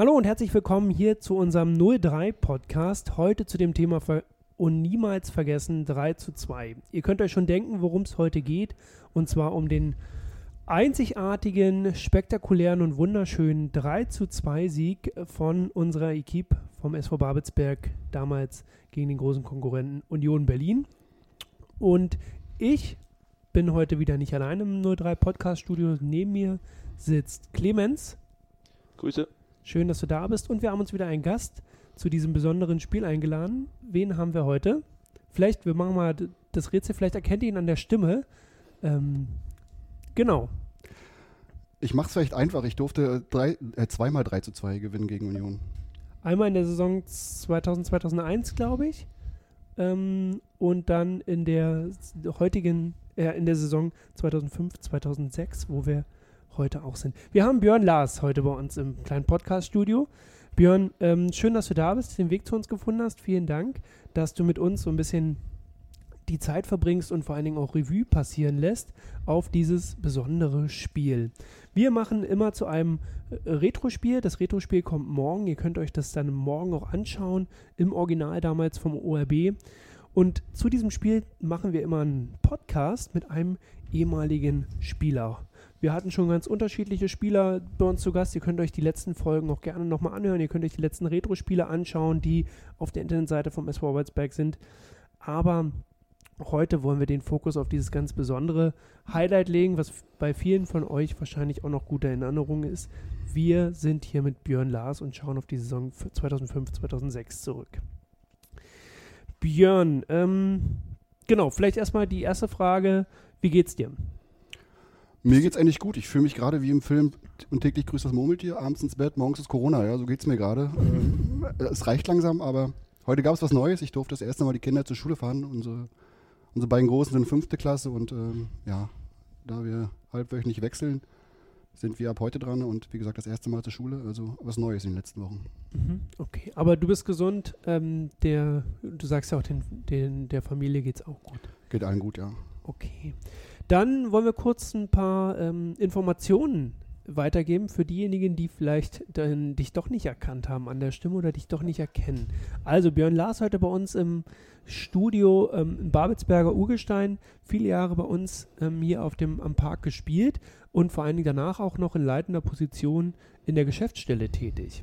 Hallo und herzlich willkommen hier zu unserem 03 Podcast. Heute zu dem Thema Ver und niemals vergessen 3 zu 2. Ihr könnt euch schon denken, worum es heute geht. Und zwar um den einzigartigen, spektakulären und wunderschönen 3 zu 2 Sieg von unserer Equipe vom SV Babelsberg damals gegen den großen Konkurrenten Union Berlin. Und ich bin heute wieder nicht allein im 03 Podcast Studio. Neben mir sitzt Clemens. Grüße. Schön, dass du da bist. Und wir haben uns wieder einen Gast zu diesem besonderen Spiel eingeladen. Wen haben wir heute? Vielleicht, wir machen mal das Rätsel, vielleicht erkennt ihr ihn an der Stimme. Ähm, genau. Ich mache es vielleicht einfach. Ich durfte drei, äh, zweimal 3 zu 2 gewinnen gegen Union. Einmal in der Saison 2000, 2001, glaube ich. Ähm, und dann in der heutigen, äh, in der Saison 2005, 2006, wo wir heute auch sind. Wir haben Björn Lars heute bei uns im kleinen Podcast-Studio. Björn, ähm, schön, dass du da bist, den Weg zu uns gefunden hast. Vielen Dank, dass du mit uns so ein bisschen die Zeit verbringst und vor allen Dingen auch Revue passieren lässt auf dieses besondere Spiel. Wir machen immer zu einem äh, Retro-Spiel. Das Retro-Spiel kommt morgen. Ihr könnt euch das dann morgen auch anschauen. Im Original damals vom ORB. Und zu diesem Spiel machen wir immer einen Podcast mit einem ehemaligen Spieler. Wir hatten schon ganz unterschiedliche Spieler bei uns zu Gast. Ihr könnt euch die letzten Folgen auch gerne nochmal anhören. Ihr könnt euch die letzten Retro-Spiele anschauen, die auf der Internetseite vom SV Arbeitsberg sind. Aber heute wollen wir den Fokus auf dieses ganz besondere Highlight legen, was bei vielen von euch wahrscheinlich auch noch gute Erinnerung ist. Wir sind hier mit Björn Lars und schauen auf die Saison 2005-2006 zurück. Björn, ähm, genau, vielleicht erstmal die erste Frage. Wie geht's dir? Mir geht's eigentlich gut. Ich fühle mich gerade wie im Film und täglich grüßt das Murmeltier, abends ins Bett, morgens ist Corona, ja, so geht's mir gerade. Ähm, es reicht langsam, aber heute gab es was Neues. Ich durfte das erste Mal die Kinder zur Schule fahren. Unsere, unsere beiden Großen sind fünfte Klasse und ähm, ja, da wir halbwöchentlich wechseln, sind wir ab heute dran und wie gesagt das erste Mal zur Schule, also was Neues in den letzten Wochen. Mhm, okay, aber du bist gesund, ähm, der, du sagst ja auch, den, den, der Familie geht's auch gut. Geht allen gut, ja. Okay. Dann wollen wir kurz ein paar ähm, Informationen weitergeben für diejenigen, die vielleicht dann dich doch nicht erkannt haben an der Stimme oder dich doch nicht erkennen. Also Björn Lars heute bei uns im Studio ähm, in Babelsberger Urgestein, viele Jahre bei uns ähm, hier auf dem am Park gespielt und vor allen Dingen danach auch noch in leitender Position in der Geschäftsstelle tätig.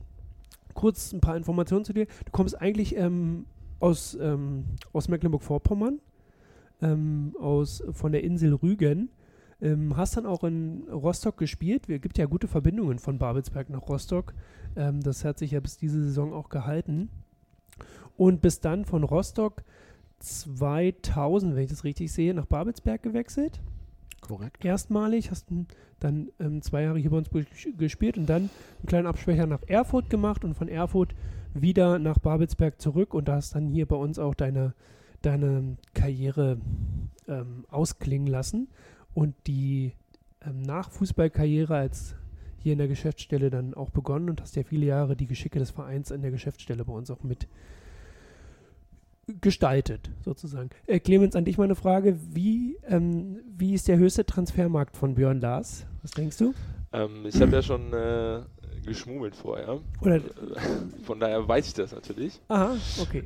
Kurz ein paar Informationen zu dir. Du kommst eigentlich ähm, aus, ähm, aus Mecklenburg-Vorpommern, ähm, aus, von der Insel Rügen. Ähm, hast dann auch in Rostock gespielt. Es gibt ja gute Verbindungen von Babelsberg nach Rostock. Ähm, das hat sich ja bis diese Saison auch gehalten. Und bis dann von Rostock 2000, wenn ich das richtig sehe, nach Babelsberg gewechselt. Korrekt. Erstmalig, hast dann ähm, zwei Jahre hier bei uns gespielt und dann einen kleinen Abspecher nach Erfurt gemacht und von Erfurt wieder nach Babelsberg zurück und da hast dann hier bei uns auch deine deine Karriere ähm, ausklingen lassen und die ähm, Nachfußballkarriere als hier in der Geschäftsstelle dann auch begonnen und hast ja viele Jahre die Geschicke des Vereins in der Geschäftsstelle bei uns auch mit gestaltet, sozusagen. Äh, Clemens, an dich mal eine Frage. Wie, ähm, wie ist der höchste Transfermarkt von Björn Lars? Was denkst du? Ähm, ich habe ja schon äh, geschmummelt vorher. Oder Von daher weiß ich das natürlich. Aha, okay.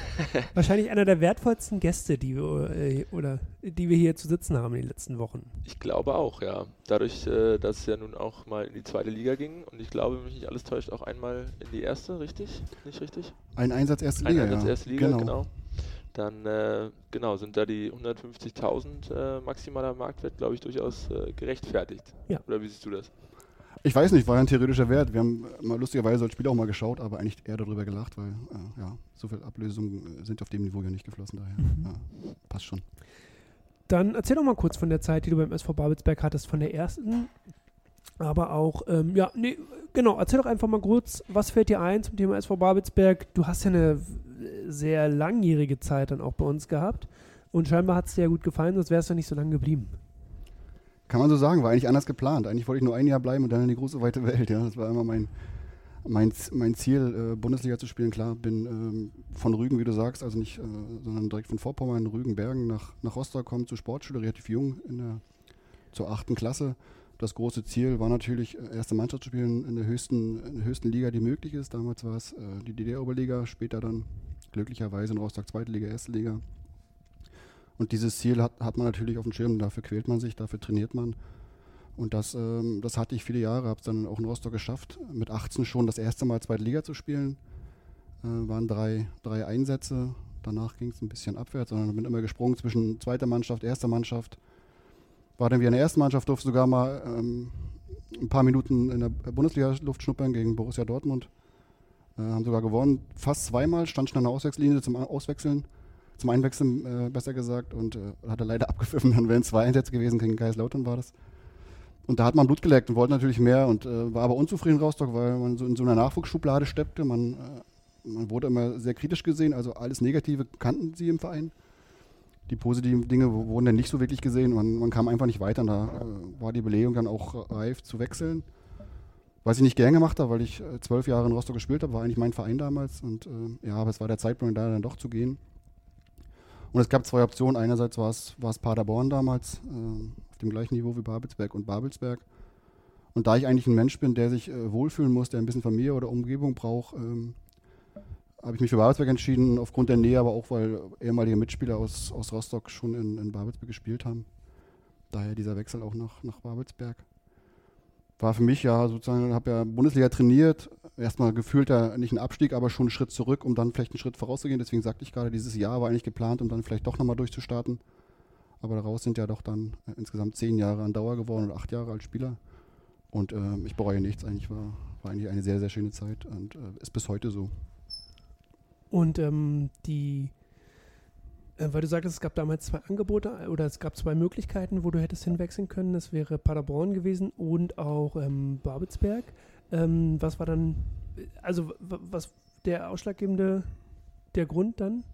Wahrscheinlich einer der wertvollsten Gäste, die wir, äh, oder, die wir hier zu sitzen haben in den letzten Wochen. Ich glaube auch, ja. Dadurch, äh, dass es ja nun auch mal in die zweite Liga ging und ich glaube, wenn mich nicht alles täuscht, auch einmal in die erste, richtig? Nicht richtig? Ein Einsatz erste Ein Liga, Einsatz ja. erste Liga, genau. genau. Dann, äh, genau, sind da die 150.000 äh, maximaler Marktwert, glaube ich, durchaus äh, gerechtfertigt. Ja. Oder wie siehst du das? Ich weiß nicht, war ja ein theoretischer Wert. Wir haben mal lustigerweise als Spiel auch mal geschaut, aber eigentlich eher darüber gelacht, weil äh, ja, so viel Ablösungen äh, sind auf dem Niveau ja nicht geflossen. Daher Mhm. ja, passt schon. Dann erzähl doch mal kurz von der Zeit, die du beim SV Babelsberg hattest, von der ersten, aber auch, ähm, ja, nee, genau, erzähl doch einfach mal kurz, was fällt dir ein zum Thema SV Babelsberg? Du hast ja eine sehr langjährige Zeit dann auch bei uns gehabt und scheinbar hat es dir ja gut gefallen, sonst wärst du nicht so lange geblieben. Kann man so sagen, war eigentlich anders geplant. Eigentlich wollte ich nur ein Jahr bleiben und dann in die große weite Welt. Ja. Das war immer mein, mein, mein Ziel, äh, Bundesliga zu spielen. Klar, bin ähm, von Rügen, wie du sagst, also nicht, äh, sondern direkt von Vorpommern, Rügen, Bergen nach, nach Rostock gekommen zur Sportschule, relativ jung, in der, zur achten Klasse. das große Ziel war natürlich, äh, erste Mannschaft zu spielen in der höchsten, in der höchsten Liga, die möglich ist. Damals war es äh, die DDR-Oberliga, später dann glücklicherweise in Rostock zweite Liga, erste Liga. Und dieses Ziel hat, hat man natürlich auf dem Schirm, dafür quält man sich, dafür trainiert man. Und das, ähm, das hatte ich viele Jahre, habe es dann auch in Rostock geschafft, mit 18 schon das erste Mal zweite Liga zu spielen. Äh, waren drei, drei Einsätze, danach ging es ein bisschen abwärts, sondern bin immer gesprungen zwischen zweiter Mannschaft, erster Mannschaft. War dann wie in der ersten Mannschaft, durfte sogar mal ähm, ein paar Minuten in der Bundesliga-Luft schnuppern gegen Borussia Dortmund. Äh, haben sogar gewonnen, fast zweimal, stand schon an der Auswechsellinie zum Auswechseln zum Einwechseln, äh, besser gesagt, und äh, hat er leider abgepfiffen. Dann wären zwei Einsätze gewesen, gegen Kaiserslautern war das. Und da hat man Blut geleckt und wollte natürlich mehr und äh, war aber unzufrieden in Rostock, weil man so in so einer Nachwuchsschublade steppte. Man, äh, man wurde immer sehr kritisch gesehen, also alles Negative kannten sie im Verein. Die positiven Dinge wurden dann nicht so wirklich gesehen. Man, man kam einfach nicht weiter. Und da äh, war die Belegung dann auch reif zu wechseln. Was ich nicht gern gemacht habe, weil ich äh, zwölf Jahre in Rostock gespielt habe, war eigentlich mein Verein damals. Und ja, aber es war der Zeitpunkt, da dann doch zu gehen. Und es gab zwei Optionen. Einerseits war es, war es Paderborn damals, äh, auf dem gleichen Niveau wie Babelsberg und Babelsberg. Und da ich eigentlich ein Mensch bin, der sich äh, wohlfühlen muss, der ein bisschen Familie oder Umgebung braucht, ähm, habe ich mich für Babelsberg entschieden, aufgrund der Nähe, aber auch, weil ehemalige Mitspieler aus, aus Rostock schon in, in Babelsberg gespielt haben. Daher dieser Wechsel auch nach, nach Babelsberg war für mich ja sozusagen, habe ja Bundesliga trainiert, erstmal gefühlt ja nicht ein Abstieg, aber schon einen Schritt zurück, um dann vielleicht einen Schritt vorauszugehen. Deswegen sagte ich gerade, dieses Jahr war eigentlich geplant, um dann vielleicht doch nochmal durchzustarten. Aber daraus sind ja doch dann äh, insgesamt zehn Jahre an Dauer geworden oder acht Jahre als Spieler. Und äh, ich bereue nichts. Eigentlich war, war eigentlich eine sehr, sehr schöne Zeit und äh, ist bis heute so. Und ähm, die weil du sagtest, es gab damals zwei Angebote äh, oder es gab zwei Möglichkeiten, wo du hättest hinwechseln können. Das wäre Paderborn gewesen und auch ähm, Babelsberg. Ähm, was war dann, also was der ausschlaggebende, der Grund dann?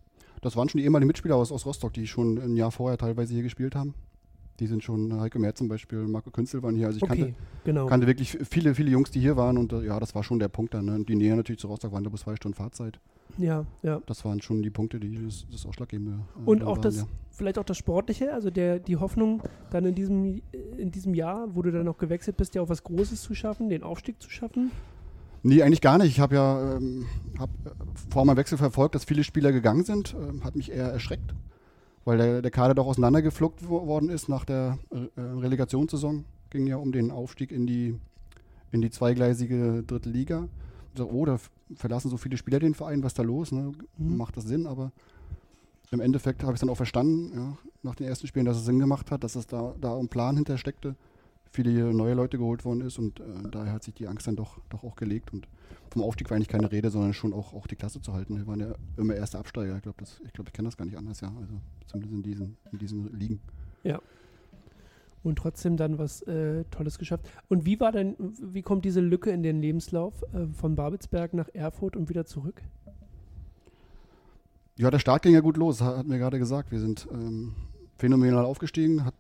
Das waren schon die ehemaligen Mitspieler aus, aus Rostock, die schon ein Jahr vorher teilweise hier gespielt haben. Die sind schon, Heiko Mehr zum Beispiel, Marco Künzel waren hier. Also ich okay, kannte, genau. kannte wirklich viele, viele Jungs, die hier waren und äh, ja, das war schon der Punkt dann. Ne? Die Nähe natürlich zu Rostock waren da bis zwei Stunden Fahrzeit. Ja, ja. Das waren schon die Punkte, die das, das Ausschlaggebende äh, Und auch waren, das, ja. vielleicht auch das Sportliche, also der, die Hoffnung, dann in diesem, in diesem Jahr, wo du dann noch gewechselt bist, ja auch was Großes zu schaffen, den Aufstieg zu schaffen? Nee, eigentlich gar nicht. Ich habe ja ähm, hab äh, vor meinem Wechsel verfolgt, dass viele Spieler gegangen sind. Ähm, hat mich eher erschreckt, weil der, der Kader doch auseinandergefluckt worden ist nach der äh, Relegationssaison. Ging ja um den Aufstieg in die, in die zweigleisige dritte Liga. So, oh, da verlassen so viele Spieler den Verein, was ist da los? Ne? Mhm. Macht das Sinn? Aber im Endeffekt habe ich es dann auch verstanden, ja, nach den ersten Spielen, dass es Sinn gemacht hat, dass es da, da ein Plan hinter steckte, viele neue Leute geholt worden ist und äh, daher hat sich die Angst dann doch, doch auch gelegt. Und vom Aufstieg war eigentlich keine Rede, sondern schon auch, auch die Klasse zu halten. Wir waren ja immer erste Absteiger. Ich glaube, ich, glaub, ich kenne das gar nicht anders, ja. Also zumindest in diesen, in diesen Ligen. Ja und trotzdem dann was äh, Tolles geschafft. Und wie war denn, wie kommt diese Lücke in den Lebenslauf äh, von Babelsberg nach Erfurt und wieder zurück? Ja, der Start ging ja gut los, hat, mir gerade gesagt. Wir sind ähm, phänomenal aufgestiegen, hat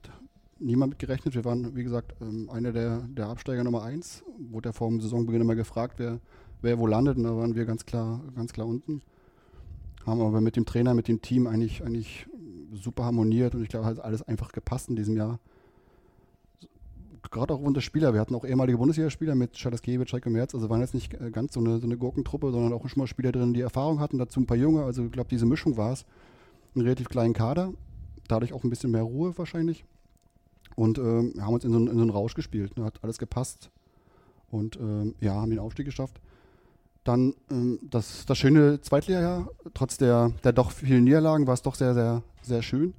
niemand mit gerechnet. Wir waren, wie gesagt, ähm, einer der, der Absteiger Nummer eins. Wurde ja vor dem Saisonbeginn immer gefragt, wer, wer wo landet. Und da waren wir ganz klar, ganz klar unten. Haben aber mit dem Trainer, mit dem Team eigentlich, eigentlich super harmoniert und ich glaube, hat alles einfach gepasst in diesem Jahr gerade auch unter Spieler. Wir hatten auch ehemalige Bundesligaspieler mit Schadaskiewicz, Heiko Merz. Also waren jetzt nicht äh, ganz so eine, so eine Gurkentruppe, sondern auch schon mal Spieler drin, die Erfahrung hatten. Dazu ein paar Junge. Also ich glaube, diese Mischung war es. Einen relativ kleinen Kader. Dadurch auch ein bisschen mehr Ruhe wahrscheinlich. Und ähm, haben uns in so, in so einen Rausch gespielt. Ne? Hat alles gepasst. Und ähm, ja, haben den Aufstieg geschafft. Dann ähm, das, das schöne Zweitliga-Jahr. Trotz der, der doch vielen Niederlagen war es doch sehr, sehr, sehr schön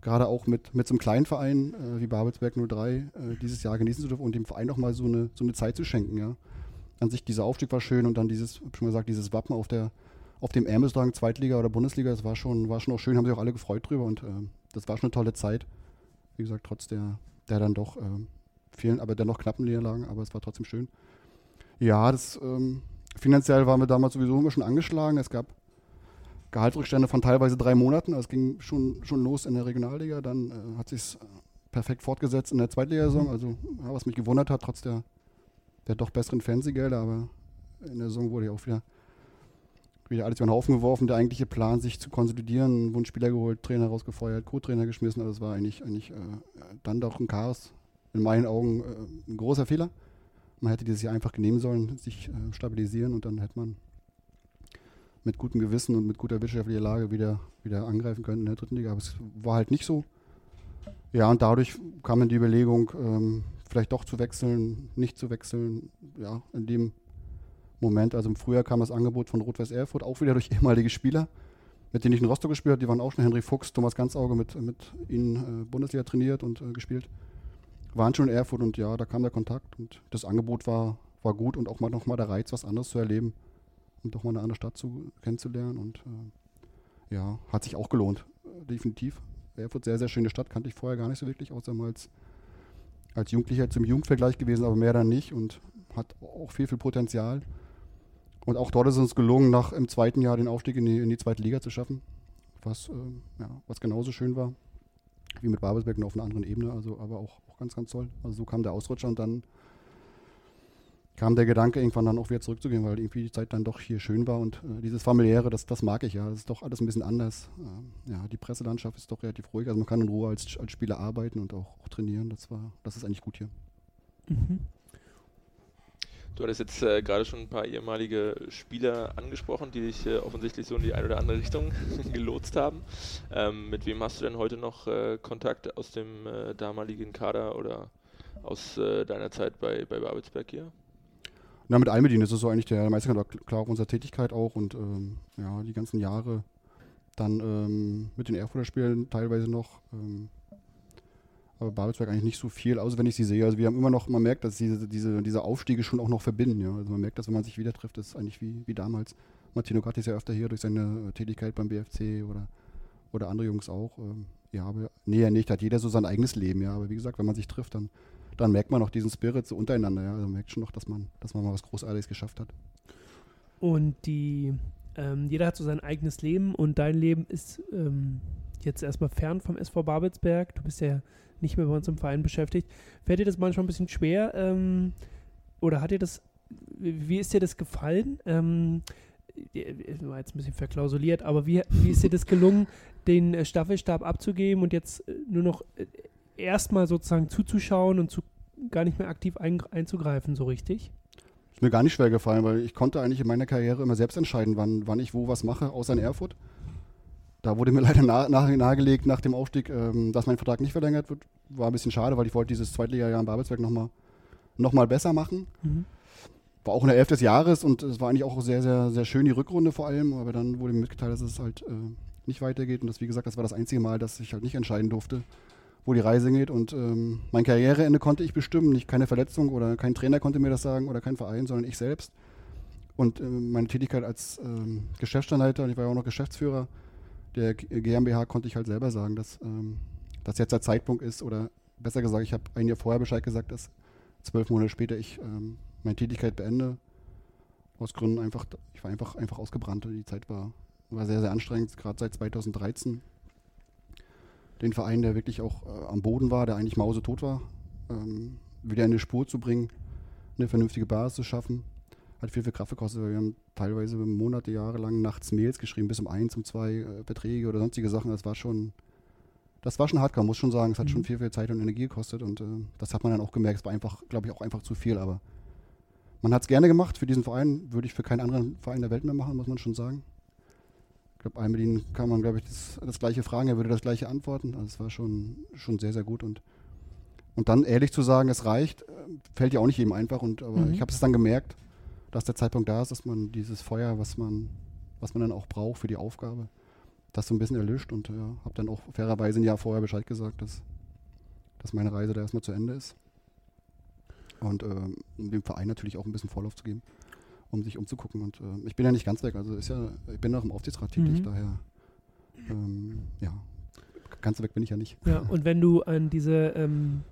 gerade auch mit, mit so einem kleinen Verein äh, wie Babelsberg 03 äh, dieses Jahr genießen zu dürfen und dem Verein auch mal so eine, so eine Zeit zu schenken. Ja. An sich dieser Aufstieg war schön und dann dieses, schon mal gesagt, dieses Wappen auf der auf dem Ärmelstrang Zweitliga oder Bundesliga, das war schon, war schon auch schön, haben sich auch alle gefreut drüber und äh, das war schon eine tolle Zeit. Wie gesagt, trotz der, der dann doch äh, vielen, aber dennoch knappen Niederlagen, aber es war trotzdem schön. Ja, das ähm, finanziell waren wir damals sowieso immer schon angeschlagen. Es gab Gehaltsrückstände von teilweise drei Monaten. Das ging schon, schon los in der Regionalliga. Dann äh, hat sich perfekt fortgesetzt in der Zweitligasaison. Also, ja, was mich gewundert hat, trotz der, der doch besseren Fernsehgelder. Aber in der Saison wurde ja auch wieder, wieder alles über den Haufen geworfen. Der eigentliche Plan, sich zu konsolidieren, Wunschspieler geholt, Trainer rausgefeuert, Co-Trainer geschmissen. Also, es war eigentlich, eigentlich äh, dann doch ein Chaos in meinen Augen äh, ein großer Fehler. Man hätte dieses Jahr einfach nehmen sollen, sich äh, stabilisieren und dann hätte man mit gutem Gewissen und mit guter wirtschaftlicher Lage wieder, wieder angreifen können in der dritten Liga. Aber es war halt nicht so. Ja, und dadurch kam dann die Überlegung, ähm, vielleicht doch zu wechseln, nicht zu wechseln. Ja, in dem Moment, also im Frühjahr kam das Angebot von Rot-Weiß Erfurt, auch wieder durch ehemalige Spieler, mit denen ich in Rostock gespielt habe. Die waren auch schon Henry Fuchs, Thomas Ganzauge mit, mit ihnen äh, Bundesliga trainiert und äh, gespielt. Waren schon in Erfurt und ja, da kam der Kontakt und das Angebot war, war gut und auch mal nochmal der Reiz, was anderes zu erleben und doch mal eine andere Stadt zu, kennenzulernen. Und äh, ja, hat sich auch gelohnt, äh, definitiv. Erfurt, sehr, sehr schöne Stadt, kannte ich vorher gar nicht so wirklich, außer mal als, als Jugendlicher zum Jugendvergleich gewesen, aber mehr dann nicht und hat auch viel, viel Potenzial. Und auch dort ist es uns gelungen, nach im zweiten Jahr den Aufstieg in die, in die zweite Liga zu schaffen, was, äh, ja, was genauso schön war wie mit Babelsberg nur auf einer anderen Ebene, also aber auch, auch ganz, ganz toll. Also so kam der Ausrutscher und dann kam der Gedanke, irgendwann dann auch wieder zurückzugehen, weil irgendwie die Zeit dann doch hier schön war und äh, dieses familiäre, das, das mag ich ja. Das ist doch alles ein bisschen anders. Ähm, ja, die Presselandschaft ist doch relativ ruhig. Also man kann in Ruhe als, als Spieler arbeiten und auch, auch trainieren. Das war, das ist eigentlich gut hier. Mhm. Du hattest jetzt äh, gerade schon ein paar ehemalige Spieler angesprochen, die dich äh, offensichtlich so in die eine oder andere Richtung gelotst haben. Ähm, mit wem hast du denn heute noch äh, Kontakt aus dem äh, damaligen Kader oder aus äh, deiner Zeit bei, bei Babelsberg hier? Na, mit Almedin ist es so eigentlich der Meister, klar, auch unserer Tätigkeit auch und ähm, ja, die ganzen Jahre dann ähm, mit den Erfurter Spielen teilweise noch. Ähm, aber Babelsberg eigentlich nicht so viel, außer wenn ich sie sehe. Also wir haben immer noch, man merkt, dass diese, diese, diese Aufstiege schon auch noch verbinden. Ja. Also man merkt, dass wenn man sich wieder trifft, das ist eigentlich wie, wie damals. Martino Gatti ist ja öfter hier durch seine Tätigkeit beim BFC oder, oder andere Jungs auch. Ähm, ja, aber näher nicht, hat jeder so sein eigenes Leben, ja. Aber wie gesagt, wenn man sich trifft, dann dann merkt man auch diesen Spirit so untereinander. Ja. Also man merkt schon noch, dass man, dass man mal was Großartiges geschafft hat. Und die, ähm, jeder hat so sein eigenes Leben und dein Leben ist ähm, jetzt erstmal fern vom SV Babelsberg. Du bist ja nicht mehr bei uns im Verein beschäftigt. Fällt dir das manchmal ein bisschen schwer? Ähm, oder hat dir das, wie ist dir das gefallen? Ähm, war jetzt ein bisschen verklausuliert, aber wie, wie ist dir das gelungen, den äh, Staffelstab abzugeben und jetzt äh, nur noch äh, erstmal sozusagen zuzuschauen und zu, gar nicht mehr aktiv ein, einzugreifen, so richtig? Ist mir gar nicht schwer gefallen, weil ich konnte eigentlich in meiner Karriere immer selbst entscheiden, wann, wann ich wo was mache, außer in Erfurt. Da wurde mir leider nah, nah, nahegelegt nach dem Aufstieg, ähm, dass mein Vertrag nicht verlängert wird. War ein bisschen schade, weil ich wollte dieses Zweitliga-Jahr in Babelsberg nochmal noch mal besser machen. Mhm. War auch in der Elf des Jahres und es war eigentlich auch sehr, sehr, sehr schön, die Rückrunde vor allem. Aber dann wurde mir mitgeteilt, dass es halt äh, nicht weitergeht. Und das, wie gesagt, das war das einzige Mal, dass ich halt nicht entscheiden durfte wo die Reise geht. Und ähm, mein Karriereende konnte ich bestimmen. Nicht keine Verletzung oder kein Trainer konnte mir das sagen oder kein Verein, sondern ich selbst. Und äh, meine Tätigkeit als ähm, Geschäftsstellenleiter, ich war ja auch noch Geschäftsführer der GmbH, konnte ich halt selber sagen, dass ähm, das jetzt der Zeitpunkt ist. Oder besser gesagt, ich habe ein Jahr vorher Bescheid gesagt, dass zwölf Monate später ich ähm, meine Tätigkeit beende. Aus Gründen einfach, ich war einfach, einfach ausgebrannt. Die Zeit war, war sehr, sehr anstrengend, gerade seit 2013 den Verein, der wirklich auch äh, am Boden war, der eigentlich mausetot war, ähm, wieder in eine Spur zu bringen, eine vernünftige Basis zu schaffen. Hat viel, viel Kraft gekostet, weil wir haben teilweise Monate, Jahre lang nachts Mails geschrieben, bis um eins, um zwei äh, Verträge oder sonstige Sachen. Das war schon, das war schon hardcore, muss schon sagen. Es hat mhm. schon viel, viel Zeit und Energie gekostet und äh, das hat man dann auch gemerkt. Es war einfach, glaube ich, auch einfach zu viel, aber man hat es gerne gemacht. Für diesen Verein würde ich für keinen anderen Verein der Welt mehr machen, muss man schon sagen. Ich glaube, Almedin kann man, glaube ich, das, das, gleiche fragen, er würde das gleiche antworten. Also es war schon, schon sehr, sehr gut. Und, und dann ehrlich zu sagen, es reicht, äh, fällt ja auch nicht jedem einfach. Und, aber mhm. ich habe es dann gemerkt, dass der Zeitpunkt da ist, dass man dieses Feuer, was man, was man dann auch braucht für die Aufgabe, das so ein bisschen erlischt. Und ja, habe dann auch fairerweise ein Jahr vorher Bescheid gesagt, dass, dass meine Reise da erstmal zu Ende ist. Und äh, dem Verein natürlich auch ein bisschen Vorlauf zu geben um sich umzugucken. Und äh, ich bin ja nicht ganz weg, also ist ja, ich bin noch im Aufsichtsrat tätig, mhm. daher ähm, ja, ganz weg bin ich ja nicht. Ja, und wenn du an diese ähm,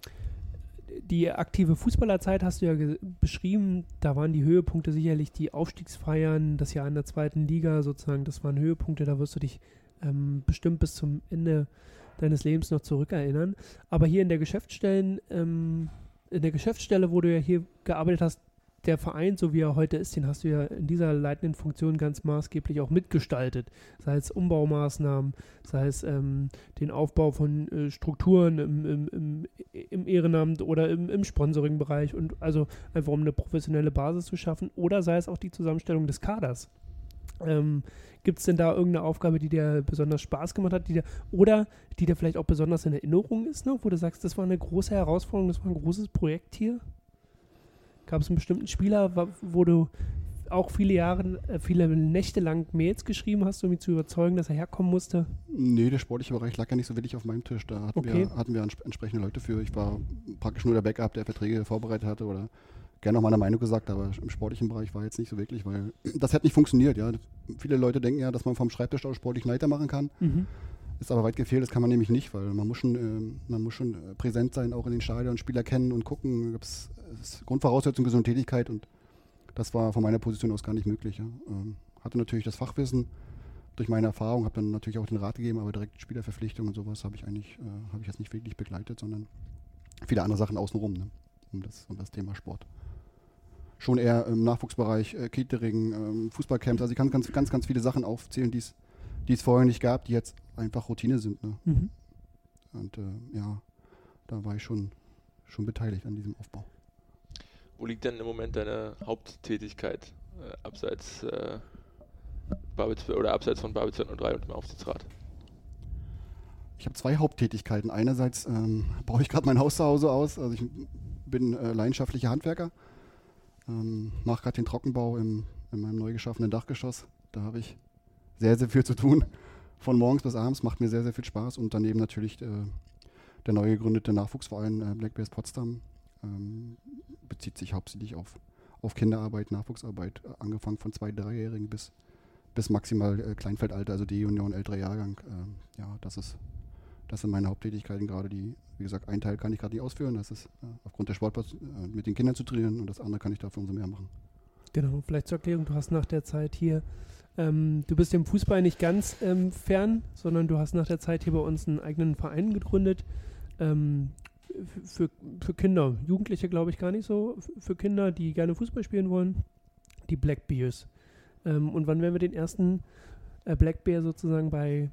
die aktive Fußballerzeit hast du ja beschrieben, da waren die Höhepunkte sicherlich die Aufstiegsfeiern, das Jahr in der zweiten Liga sozusagen, das waren Höhepunkte, da wirst du dich ähm, bestimmt bis zum Ende deines Lebens noch zurückerinnern. Aber hier in der Geschäftsstellen, ähm, in der Geschäftsstelle, wo du ja hier gearbeitet hast, der Verein, so wie er heute ist, den hast du ja in dieser leitenden Funktion ganz maßgeblich auch mitgestaltet. Sei es Umbaumaßnahmen, sei es ähm, den Aufbau von äh, Strukturen im, im, im, im, Ehrenamt oder im, im Sponsoring-Bereich und also einfach um eine professionelle Basis zu schaffen oder sei es auch die Zusammenstellung des Kaders. Ähm, Gibt es denn da irgendeine Aufgabe, die dir besonders Spaß gemacht hat, die dir, oder die dir vielleicht auch besonders in Erinnerung ist, ne? wo du sagst, das war eine große Herausforderung, das war ein großes Projekt hier? Gab es einen bestimmten Spieler, wo du auch viele Jahre, äh, viele Nächte lang Mails geschrieben hast, um ihn zu überzeugen, dass er herkommen musste? Nee, der sportliche Bereich lag ja nicht so wirklich auf meinem Tisch. Da hatten, okay. wir, hatten wir entsprechende Leute für. Ich war praktisch nur der Backup, der Verträge vorbereitet hatte oder gerne auch meine Meinung gesagt, aber im sportlichen Bereich war jetzt nicht so wirklich, weil das hätte nicht funktioniert. Ja. Viele Leute denken ja, dass man vom Schreibtisch aus sportlich Leiter machen kann. Mhm. Ist aber weit gefehlt, das kann man nämlich nicht, weil man muss schon, äh, man muss schon äh, präsent sein, auch in den Stadien, Spieler kennen und gucken. Da es Grundvoraussetzung gesunde Tätigkeit und das war von meiner Position aus gar nicht möglich. Ja. Ähm, hatte natürlich das Fachwissen durch meine Erfahrung, habe dann natürlich auch den Rat gegeben, aber direkt Spielerverpflichtung und sowas habe ich eigentlich, äh, habe ich jetzt nicht wirklich begleitet, sondern viele andere Sachen außenrum, ne, um, das, um das Thema Sport schon eher im Nachwuchsbereich, äh, Catering, ähm, Fußballcamps. Also ich kann ganz, ganz, ganz viele Sachen aufzählen, die es vorher nicht gab, die jetzt einfach Routine sind. Ne? Mhm. Und äh, ja, da war ich schon, schon beteiligt an diesem Aufbau. Wo liegt denn im Moment deine Haupttätigkeit äh, abseits äh, oder abseits von Babel 203 und dem Aufsichtsrat? Ich habe zwei Haupttätigkeiten. Einerseits ähm, baue ich gerade mein Haus zu Hause aus. Also ich bin äh, leidenschaftlicher Handwerker ähm, mache gerade den Trockenbau im, in meinem neu geschaffenen Dachgeschoss. Da habe ich sehr, sehr viel zu tun. Von morgens bis abends macht mir sehr, sehr viel Spaß. Und daneben natürlich äh, der neu gegründete Nachwuchsverein äh, Black Bears Potsdam. Ähm, bezieht sich hauptsächlich auf, auf Kinderarbeit, Nachwuchsarbeit, äh, angefangen von zwei, dreijährigen bis, bis maximal äh, Kleinfeldalter, also D-Union, älterer Jahrgang. Ähm, ja, das ist das sind meine Haupttätigkeiten gerade, die, wie gesagt, einen Teil kann ich gerade nicht ausführen, das ist äh, aufgrund der Sportplatz äh, mit den Kindern zu trainieren und das andere kann ich dafür umso mehr machen. Genau, vielleicht zur Erklärung, du hast nach der Zeit hier, ähm, du bist dem Fußball nicht ganz ähm, fern, sondern du hast nach der Zeit hier bei uns einen eigenen Verein gegründet. Ähm, für, für Kinder, Jugendliche glaube ich gar nicht so, für Kinder, die gerne Fußball spielen wollen, die Black Bears. Ähm, und wann werden wir den ersten äh, Black Bear sozusagen bei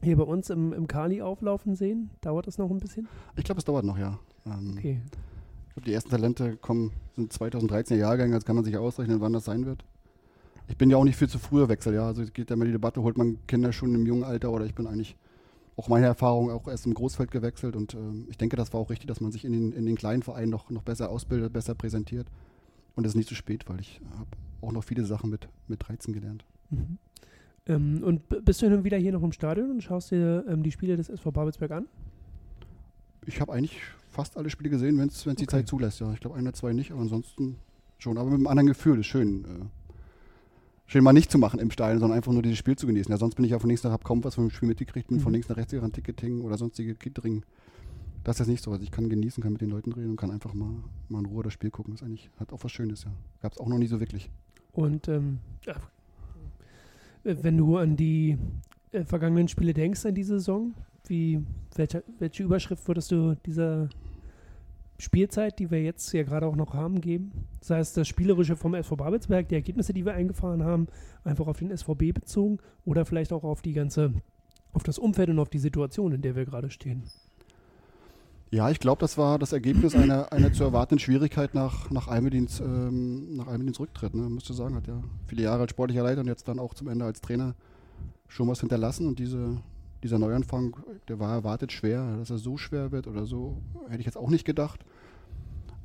hier bei uns im, im Kali auflaufen sehen? Dauert das noch ein bisschen? Ich glaube, es dauert noch, ja. Ähm, okay. Ich glaube, die ersten Talente kommen, sind 2013er Jahrgänge, jetzt kann man sich ausrechnen, wann das sein wird. Ich bin ja auch nicht viel zu früher Wechsel, ja. Also es geht ja immer die Debatte, holt man Kinder schon im jungen Alter oder ich bin eigentlich auch meine Erfahrung auch erst im Großfeld gewechselt und ähm, ich denke, das war auch richtig, dass man sich in den, in den kleinen Vereinen noch, noch besser ausbildet, besser präsentiert. Und es ist nicht zu spät, weil ich habe auch noch viele Sachen mit, mit 13 gelernt. Mhm. Ähm, und bist du hin und wieder hier noch im Stadion und schaust dir ähm, die Spiele des SV Babelsberg an? Ich habe eigentlich fast alle Spiele gesehen, wenn es okay. die Zeit zulässt. Ja, ich glaube, ein oder zwei nicht, aber ansonsten schon. Aber mit einem anderen Gefühl, ist schön. Äh, schön mal nicht zu machen im Stadion, sondern einfach nur dieses Spiel zu genießen. Ja, sonst bin ich ja von links nach, habe kaum was vom Spiel mitgekriegt, bin mhm. von links nach rechts gerannt, Ticketing oder sonstige Catering. Das ist nicht so. Also ich kann genießen, kann mit den Leuten reden und kann einfach mal, mal in Ruhe das Spiel gucken. Das ist eigentlich, hat auch was Schönes, ja. Gab es auch noch nie so wirklich. Und ähm, wenn du an die äh, vergangenen Spiele denkst, an diese Saison, wie, welche, welche Überschrift würdest du dieser Spielzeit, die wir jetzt ja gerade auch noch haben, geben? Sei es das Spielerische vom SV Babelsberg, die Ergebnisse, die wir eingefahren haben, einfach auf den SVB bezogen oder vielleicht auch auf die ganze, auf das Umfeld und auf die Situation, in der wir gerade stehen? Ja, ich glaube, das war das Ergebnis einer, einer zu erwartenden Schwierigkeit nach, nach Almedins, ähm, nach Almedins Rücktritt. Ne? Müsste sagen, hat ja viele Jahre als sportlicher Leiter und jetzt dann auch zum Ende als Trainer schon was hinterlassen. Und diese, dieser Neuanfang, der war erwartet schwer, dass er so schwer wird oder so, hätte ich jetzt auch nicht gedacht.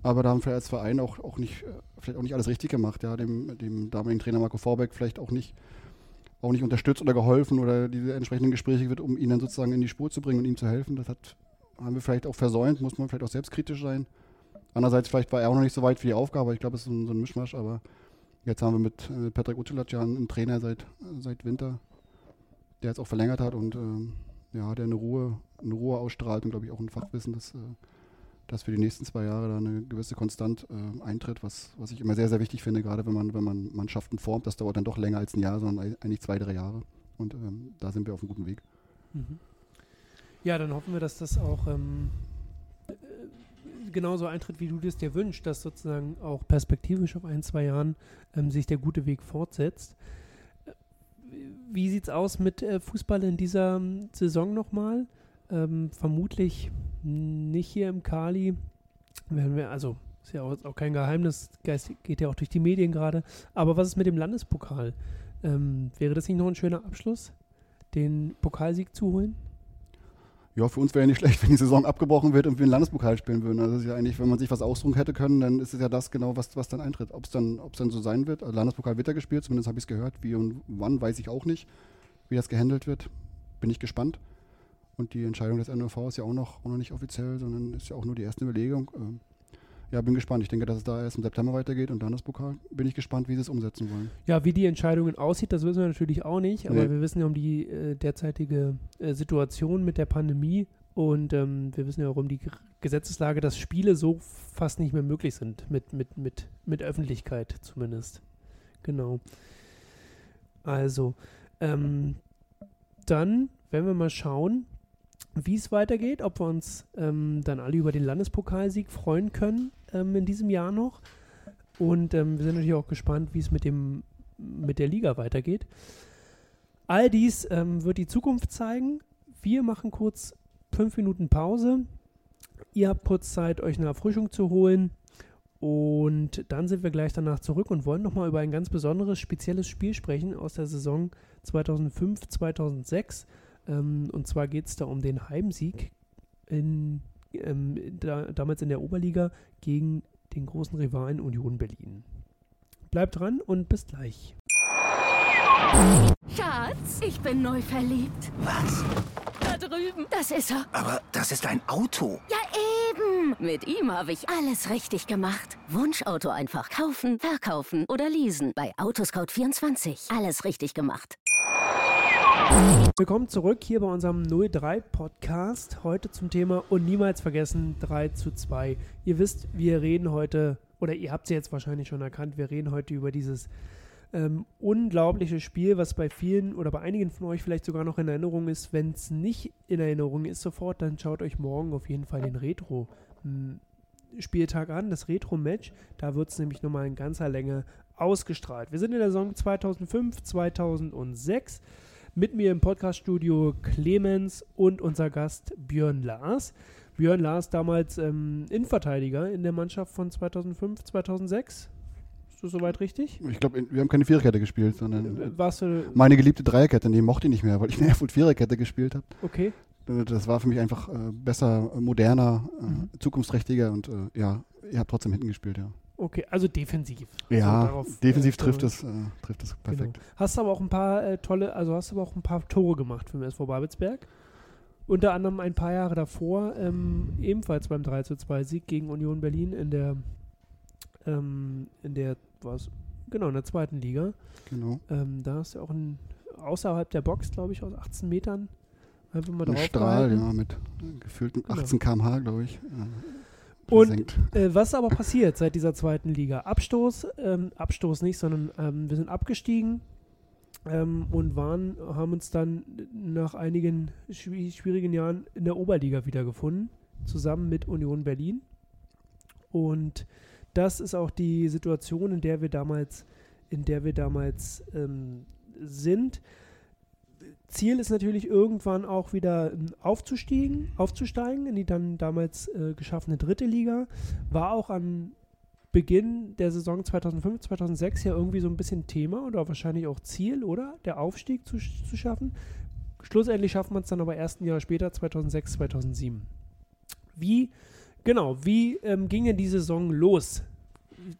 Aber da haben wir als Verein auch, auch nicht, vielleicht auch nicht alles richtig gemacht. Ja, dem, dem damaligen Trainer Marco Vorbeck vielleicht auch nicht, auch nicht unterstützt oder geholfen oder diese entsprechenden Gespräche wird, um ihn dann sozusagen in die Spur zu bringen und ihm zu helfen. Das hat haben wir vielleicht auch versäumt, muss man vielleicht auch selbstkritisch sein. Andererseits, vielleicht war er auch noch nicht so weit für die Aufgabe. Ich glaube, es ist so ein, so ein Mischmasch, aber jetzt haben wir mit äh, Patrick Ucilac ja einen Trainer seit, seit Winter, der jetzt auch verlängert hat und ähm, ja, der eine Ruhe, eine Ruhe ausstrahlt und glaube ich auch ein Fachwissen, dass, äh, für die nächsten zwei Jahre da eine gewisse Konstant äh, eintritt, was, was ich immer sehr, sehr wichtig finde, gerade wenn man, wenn man Mannschaften formt. Das dauert dann doch länger als ein Jahr, sondern eigentlich zwei, drei Jahre. Und ähm, da sind wir auf einem guten Weg. Mhm. Ja, dann hoffen wir, dass das auch ähm, genauso eintritt, wie du das dir wünschst, dass sozusagen auch perspektivisch auf ein, zwei Jahren ähm, sich der gute Weg fortsetzt. Wie sieht es aus mit äh, Fußball in dieser ähm, Saison nochmal? Ähm, vermutlich nicht hier im Kali. Werden wir, also ist ja auch, auch kein Geheimnis, Geist geht ja auch durch die Medien gerade. Aber was ist mit dem Landespokal? Ähm, wäre das nicht noch ein schöner Abschluss, den Pokalsieg zu holen? Ja, für uns wäre ja nicht schlecht, wenn die Saison abgebrochen wird und wir einen Landespokal spielen würden. Also das ist ja eigentlich, wenn man sich was ausruhen hätte können, dann ist es ja das genau, was, was dann eintritt. Ob es dann, dann so sein wird. Also Landespokal wird ja gespielt, zumindest habe ich es gehört. Wie und wann, weiß ich auch nicht. Wie das gehandelt wird, bin ich gespannt. Und die Entscheidung des NOV ist ja auch noch, auch noch nicht offiziell, sondern ist ja auch nur die erste Überlegung. Ja, bin gespannt. Ich denke, dass es da erst im September weitergeht und dann das Pokal. Bin ich gespannt, wie sie es umsetzen wollen. Ja, wie die Entscheidungen aussieht, das wissen wir natürlich auch nicht, aber nee. wir wissen ja um die äh, derzeitige äh, Situation mit der Pandemie und ähm, wir wissen ja auch um die Gesetzeslage, dass Spiele so fast nicht mehr möglich sind, mit, mit, mit, mit Öffentlichkeit zumindest. Genau. Also, ähm, dann werden wir mal schauen, wie es weitergeht, ob wir uns ähm, dann alle über den Landespokalsieg freuen können ähm, in diesem Jahr noch. Und ähm, wir sind natürlich auch gespannt, wie es mit, dem, mit der Liga weitergeht. All dies ähm, wird die Zukunft zeigen. Wir machen kurz fünf Minuten Pause. Ihr habt kurz Zeit, euch eine Erfrischung zu holen. Und dann sind wir gleich danach zurück und wollen nochmal über ein ganz besonderes, spezielles Spiel sprechen aus der Saison 2005, 2006. Ähm, und zwar geht es da um den Heimsieg in, ähm, da, damals in der Oberliga gegen den großen Rivalen Union Berlin. Bleibt dran und bis gleich. Schatz, ich bin neu verliebt. Was? Da drüben. Das ist er. Aber das ist ein Auto. Ja, eben. Mit ihm habe ich alles richtig gemacht. Wunschauto einfach kaufen, verkaufen oder leasen. Bei Autoscout24. Alles richtig gemacht. Willkommen zurück hier bei unserem 03 Podcast. Heute zum Thema und niemals vergessen 3 zu 2. Ihr wisst, wir reden heute, oder ihr habt es jetzt wahrscheinlich schon erkannt, wir reden heute über dieses ähm, unglaubliche Spiel, was bei vielen oder bei einigen von euch vielleicht sogar noch in Erinnerung ist. Wenn es nicht in Erinnerung ist sofort, dann schaut euch morgen auf jeden Fall den Retro. Hm, Spieltag an, das Retro-Match. Da wird es nämlich nochmal in ganzer Länge ausgestrahlt. Wir sind in der Saison 2005, 2006. Mit mir im Podcaststudio Clemens und unser Gast Björn Lars. Björn Lars damals ähm, Innenverteidiger in der Mannschaft von 2005, 2006. Ist das soweit richtig? Ich glaube, wir haben keine Viererkette gespielt, sondern äh, Warst du meine geliebte Dreierkette. Die mochte ich nicht mehr, weil ich eine Erfurt Viererkette gespielt habe. Okay. Äh, das war für mich einfach äh, besser, moderner, äh, mhm. zukunftsträchtiger und äh, ja, ihr habt trotzdem hinten gespielt, ja. Okay, also defensiv. Ja, also darauf, defensiv äh, trifft, es, äh, trifft es genau. perfekt. Genau. Hast aber auch ein paar äh, tolle, also hast aber auch ein paar Tore gemacht für den SV Babelsberg. Unter anderem ein paar Jahre davor, ähm, ebenfalls beim 3 zu 2 Sieg gegen Union Berlin in der, ähm, in der, was, genau, in der zweiten Liga. Genau. Ähm, da hast du auch ein, außerhalb der Box, glaube ich, aus 18 Metern einfach mal drauf. Strahl, ja, mit gefühlten 18 genau. km/h, glaube ich. Und äh, was ist aber passiert seit dieser zweiten Liga? Abstoß, ähm, Abstoß nicht, sondern ähm, wir sind abgestiegen ähm, und waren, haben uns dann nach einigen schwierigen Jahren in der Oberliga wiedergefunden, zusammen mit Union Berlin. Und das ist auch die Situation, in der wir damals, in der wir damals ähm, sind. Ziel ist natürlich irgendwann auch wieder ähm, aufzusteigen, aufzusteigen in die dann damals äh, geschaffene dritte Liga. War auch an Beginn der Saison 2005, 2006 ja irgendwie so ein bisschen Thema oder wahrscheinlich auch Ziel, oder? Der Aufstieg zu, zu schaffen. Schlussendlich schafft man es dann aber erst ein Jahr später, 2006, 2007. Wie, genau, wie ähm, ging denn die Saison los?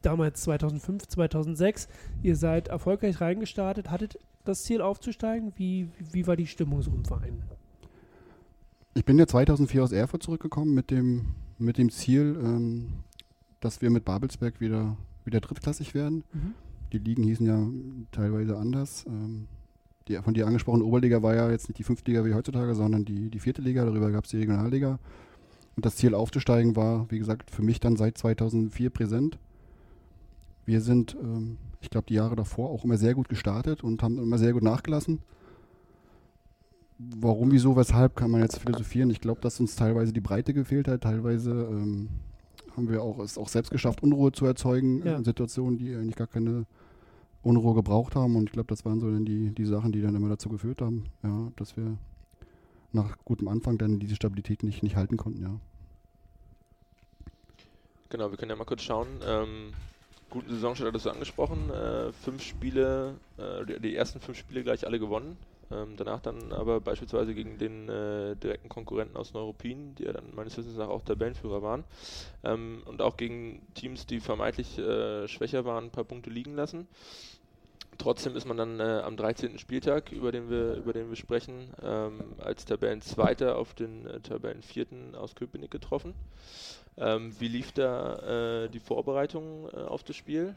Damals 2005, 2006. Ihr seid erfolgreich reingestartet, hattet das Ziel aufzusteigen? Wie, wie war die Stimmung so im Verein? Ich bin ja 2004 aus Erfurt zurückgekommen mit dem, mit dem Ziel, ähm, dass wir mit Babelsberg wieder, wieder drittklassig werden. Mhm. Die Ligen hießen ja teilweise anders. Ähm, die von dir angesprochene Oberliga war ja jetzt nicht die fünfte Liga wie heutzutage, sondern die, die vierte Liga. Darüber gab es die Regionalliga. Und das Ziel aufzusteigen war, wie gesagt, für mich dann seit 2004 präsent. Wir sind ähm, ich glaube, die Jahre davor auch immer sehr gut gestartet und haben immer sehr gut nachgelassen. Warum, wieso, weshalb kann man jetzt philosophieren. Ich glaube, dass uns teilweise die Breite gefehlt hat, teilweise ähm, haben wir auch, es auch selbst geschafft, Unruhe zu erzeugen Ja. in Situationen, die eigentlich gar keine Unruhe gebraucht haben. Und ich glaube, das waren so dann die, die Sachen, die dann immer dazu geführt haben, ja, dass wir nach gutem Anfang dann diese Stabilität nicht, nicht halten konnten, ja. Genau, wir können ja mal kurz schauen. Ähm, guten Saisonstart hattest du angesprochen. Äh, fünf Spiele, äh, die, die ersten fünf Spiele gleich alle gewonnen. Ähm, danach dann aber beispielsweise gegen den äh, direkten Konkurrenten aus Neuruppin, die ja dann meines Wissens nach auch Tabellenführer waren. Ähm, und auch gegen Teams, die vermeintlich äh, schwächer waren, ein paar Punkte liegen lassen. Trotzdem ist man dann äh, am 13. Spieltag, über den wir, über den wir sprechen, ähm, als Tabellenzweiter auf den äh, Tabellenvierten aus Köpenick getroffen. Ähm, wie lief da äh, die Vorbereitung äh, auf das Spiel?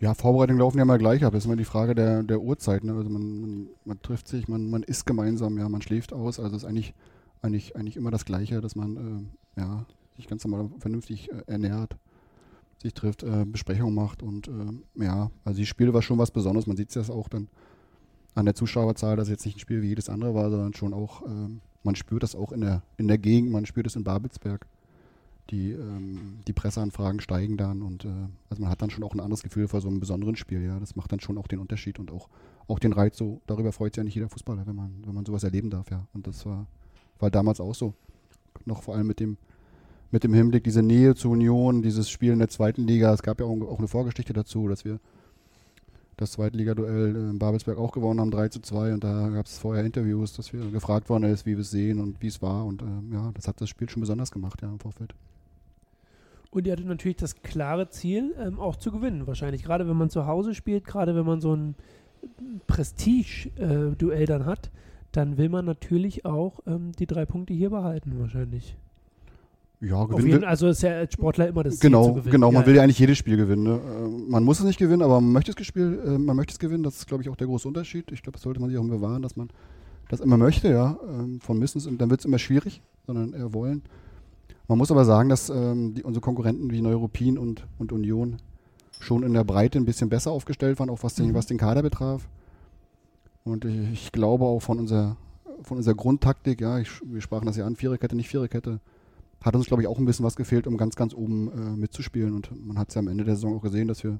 Ja, Vorbereitungen laufen ja mal gleich ab. Das ist immer die Frage der, der Uhrzeit. Ne? Also man, man, man trifft sich, man, man isst gemeinsam, ja, man schläft aus. Also es ist eigentlich, eigentlich, eigentlich immer das Gleiche, dass man äh, ja, sich ganz normal vernünftig äh, ernährt, sich trifft, äh, Besprechungen macht und äh, ja, also die Spiele war schon was Besonderes. Man sieht es ja auch dann an der Zuschauerzahl, dass jetzt nicht ein Spiel wie jedes andere war, sondern schon auch, ähm, man spürt das auch in der, in der Gegend, man spürt es in Babelsberg die, ähm, die Presseanfragen steigen dann und äh, also man hat dann schon auch ein anderes Gefühl vor so einem besonderen Spiel, ja. Das macht dann schon auch den Unterschied und auch, auch den Reiz so, darüber freut sich ja nicht jeder Fußballer, wenn man, wenn man sowas erleben darf, ja. Und das war, war damals auch so. Noch vor allem mit dem, mit dem Hinblick, diese Nähe zur Union, dieses Spiel in der zweiten Liga, es gab ja auch, auch eine Vorgeschichte dazu, dass wir das Zweitligaduell in Babelsberg auch gewonnen haben, 3 zu 2 und da gab es vorher Interviews, dass wir gefragt worden ist, wie wir es sehen und wie es war und ähm, ja, das hat das Spiel schon besonders gemacht, ja, im Vorfeld. Und ihr hattet natürlich das klare Ziel, ähm, auch zu gewinnen. Wahrscheinlich. Gerade wenn man zu Hause spielt, gerade wenn man so ein Prestige-Duell dann hat, dann will man natürlich auch ähm, die drei Punkte hier behalten, wahrscheinlich. Ja, gewinnen jeden, also ist ja als Sportler immer das Ziel genau, zu gewinnen. genau. Man Ja, will ja. eigentlich jedes Spiel gewinnen. Ne? Äh, Man muss es nicht gewinnen, aber man möchte es, gespiel, äh, man möchte es gewinnen. Das ist, glaube ich, auch der große Unterschied. Ich glaube, das sollte man sich auch immer bewahren, dass man das immer möchte, ja. Ähm, Von müssen es, dann wird es immer schwierig, sondern eher wollen. Man muss aber sagen, dass ähm, die, unsere Konkurrenten wie Neuruppin und, und Union schon in der Breite ein bisschen besser aufgestellt waren, auch was den, Mhm. was den Kader betraf. Und ich, ich glaube auch von unserer, von unserer Grundtaktik, ja, ich, wir sprachen das ja an, Viererkette, nicht Viererkette, hat uns, glaube ich, auch ein bisschen was gefehlt, um ganz, ganz oben äh, mitzuspielen. Und man hat es ja am Ende der Saison auch gesehen, dass wir,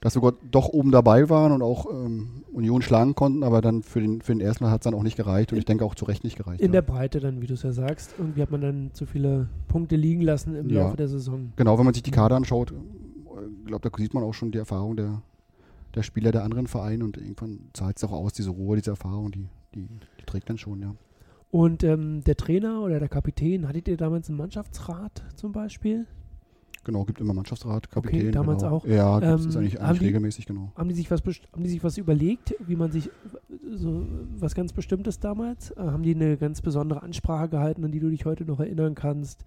dass wir doch oben dabei waren und auch ähm, Union schlagen konnten, aber dann für den, für den ersten Mal hat es dann auch nicht gereicht und ich denke auch zu Recht nicht gereicht. In ja. der Breite dann, wie du es ja sagst. Irgendwie hat man dann zu viele Punkte liegen lassen im Ja. Laufe der Saison. Genau, wenn man sich die Kader anschaut, ich glaube, da sieht man auch schon die Erfahrung der, der Spieler der anderen Vereine und irgendwann zahlt es auch aus, diese Ruhe, diese Erfahrung, die, die, die trägt dann schon, ja. Und ähm, der Trainer oder der Kapitän, hattet ihr damals einen Mannschaftsrat zum Beispiel? Genau, gibt immer Mannschaftsrat, Kapitän. damals genau. auch. Ja, das Ähm, ist eigentlich, haben eigentlich die- regelmäßig, genau. Haben die sich was, haben die sich was überlegt, wie man sich so was ganz Bestimmtes damals? Äh, haben die eine ganz besondere Ansprache gehalten, an die du dich heute noch erinnern kannst?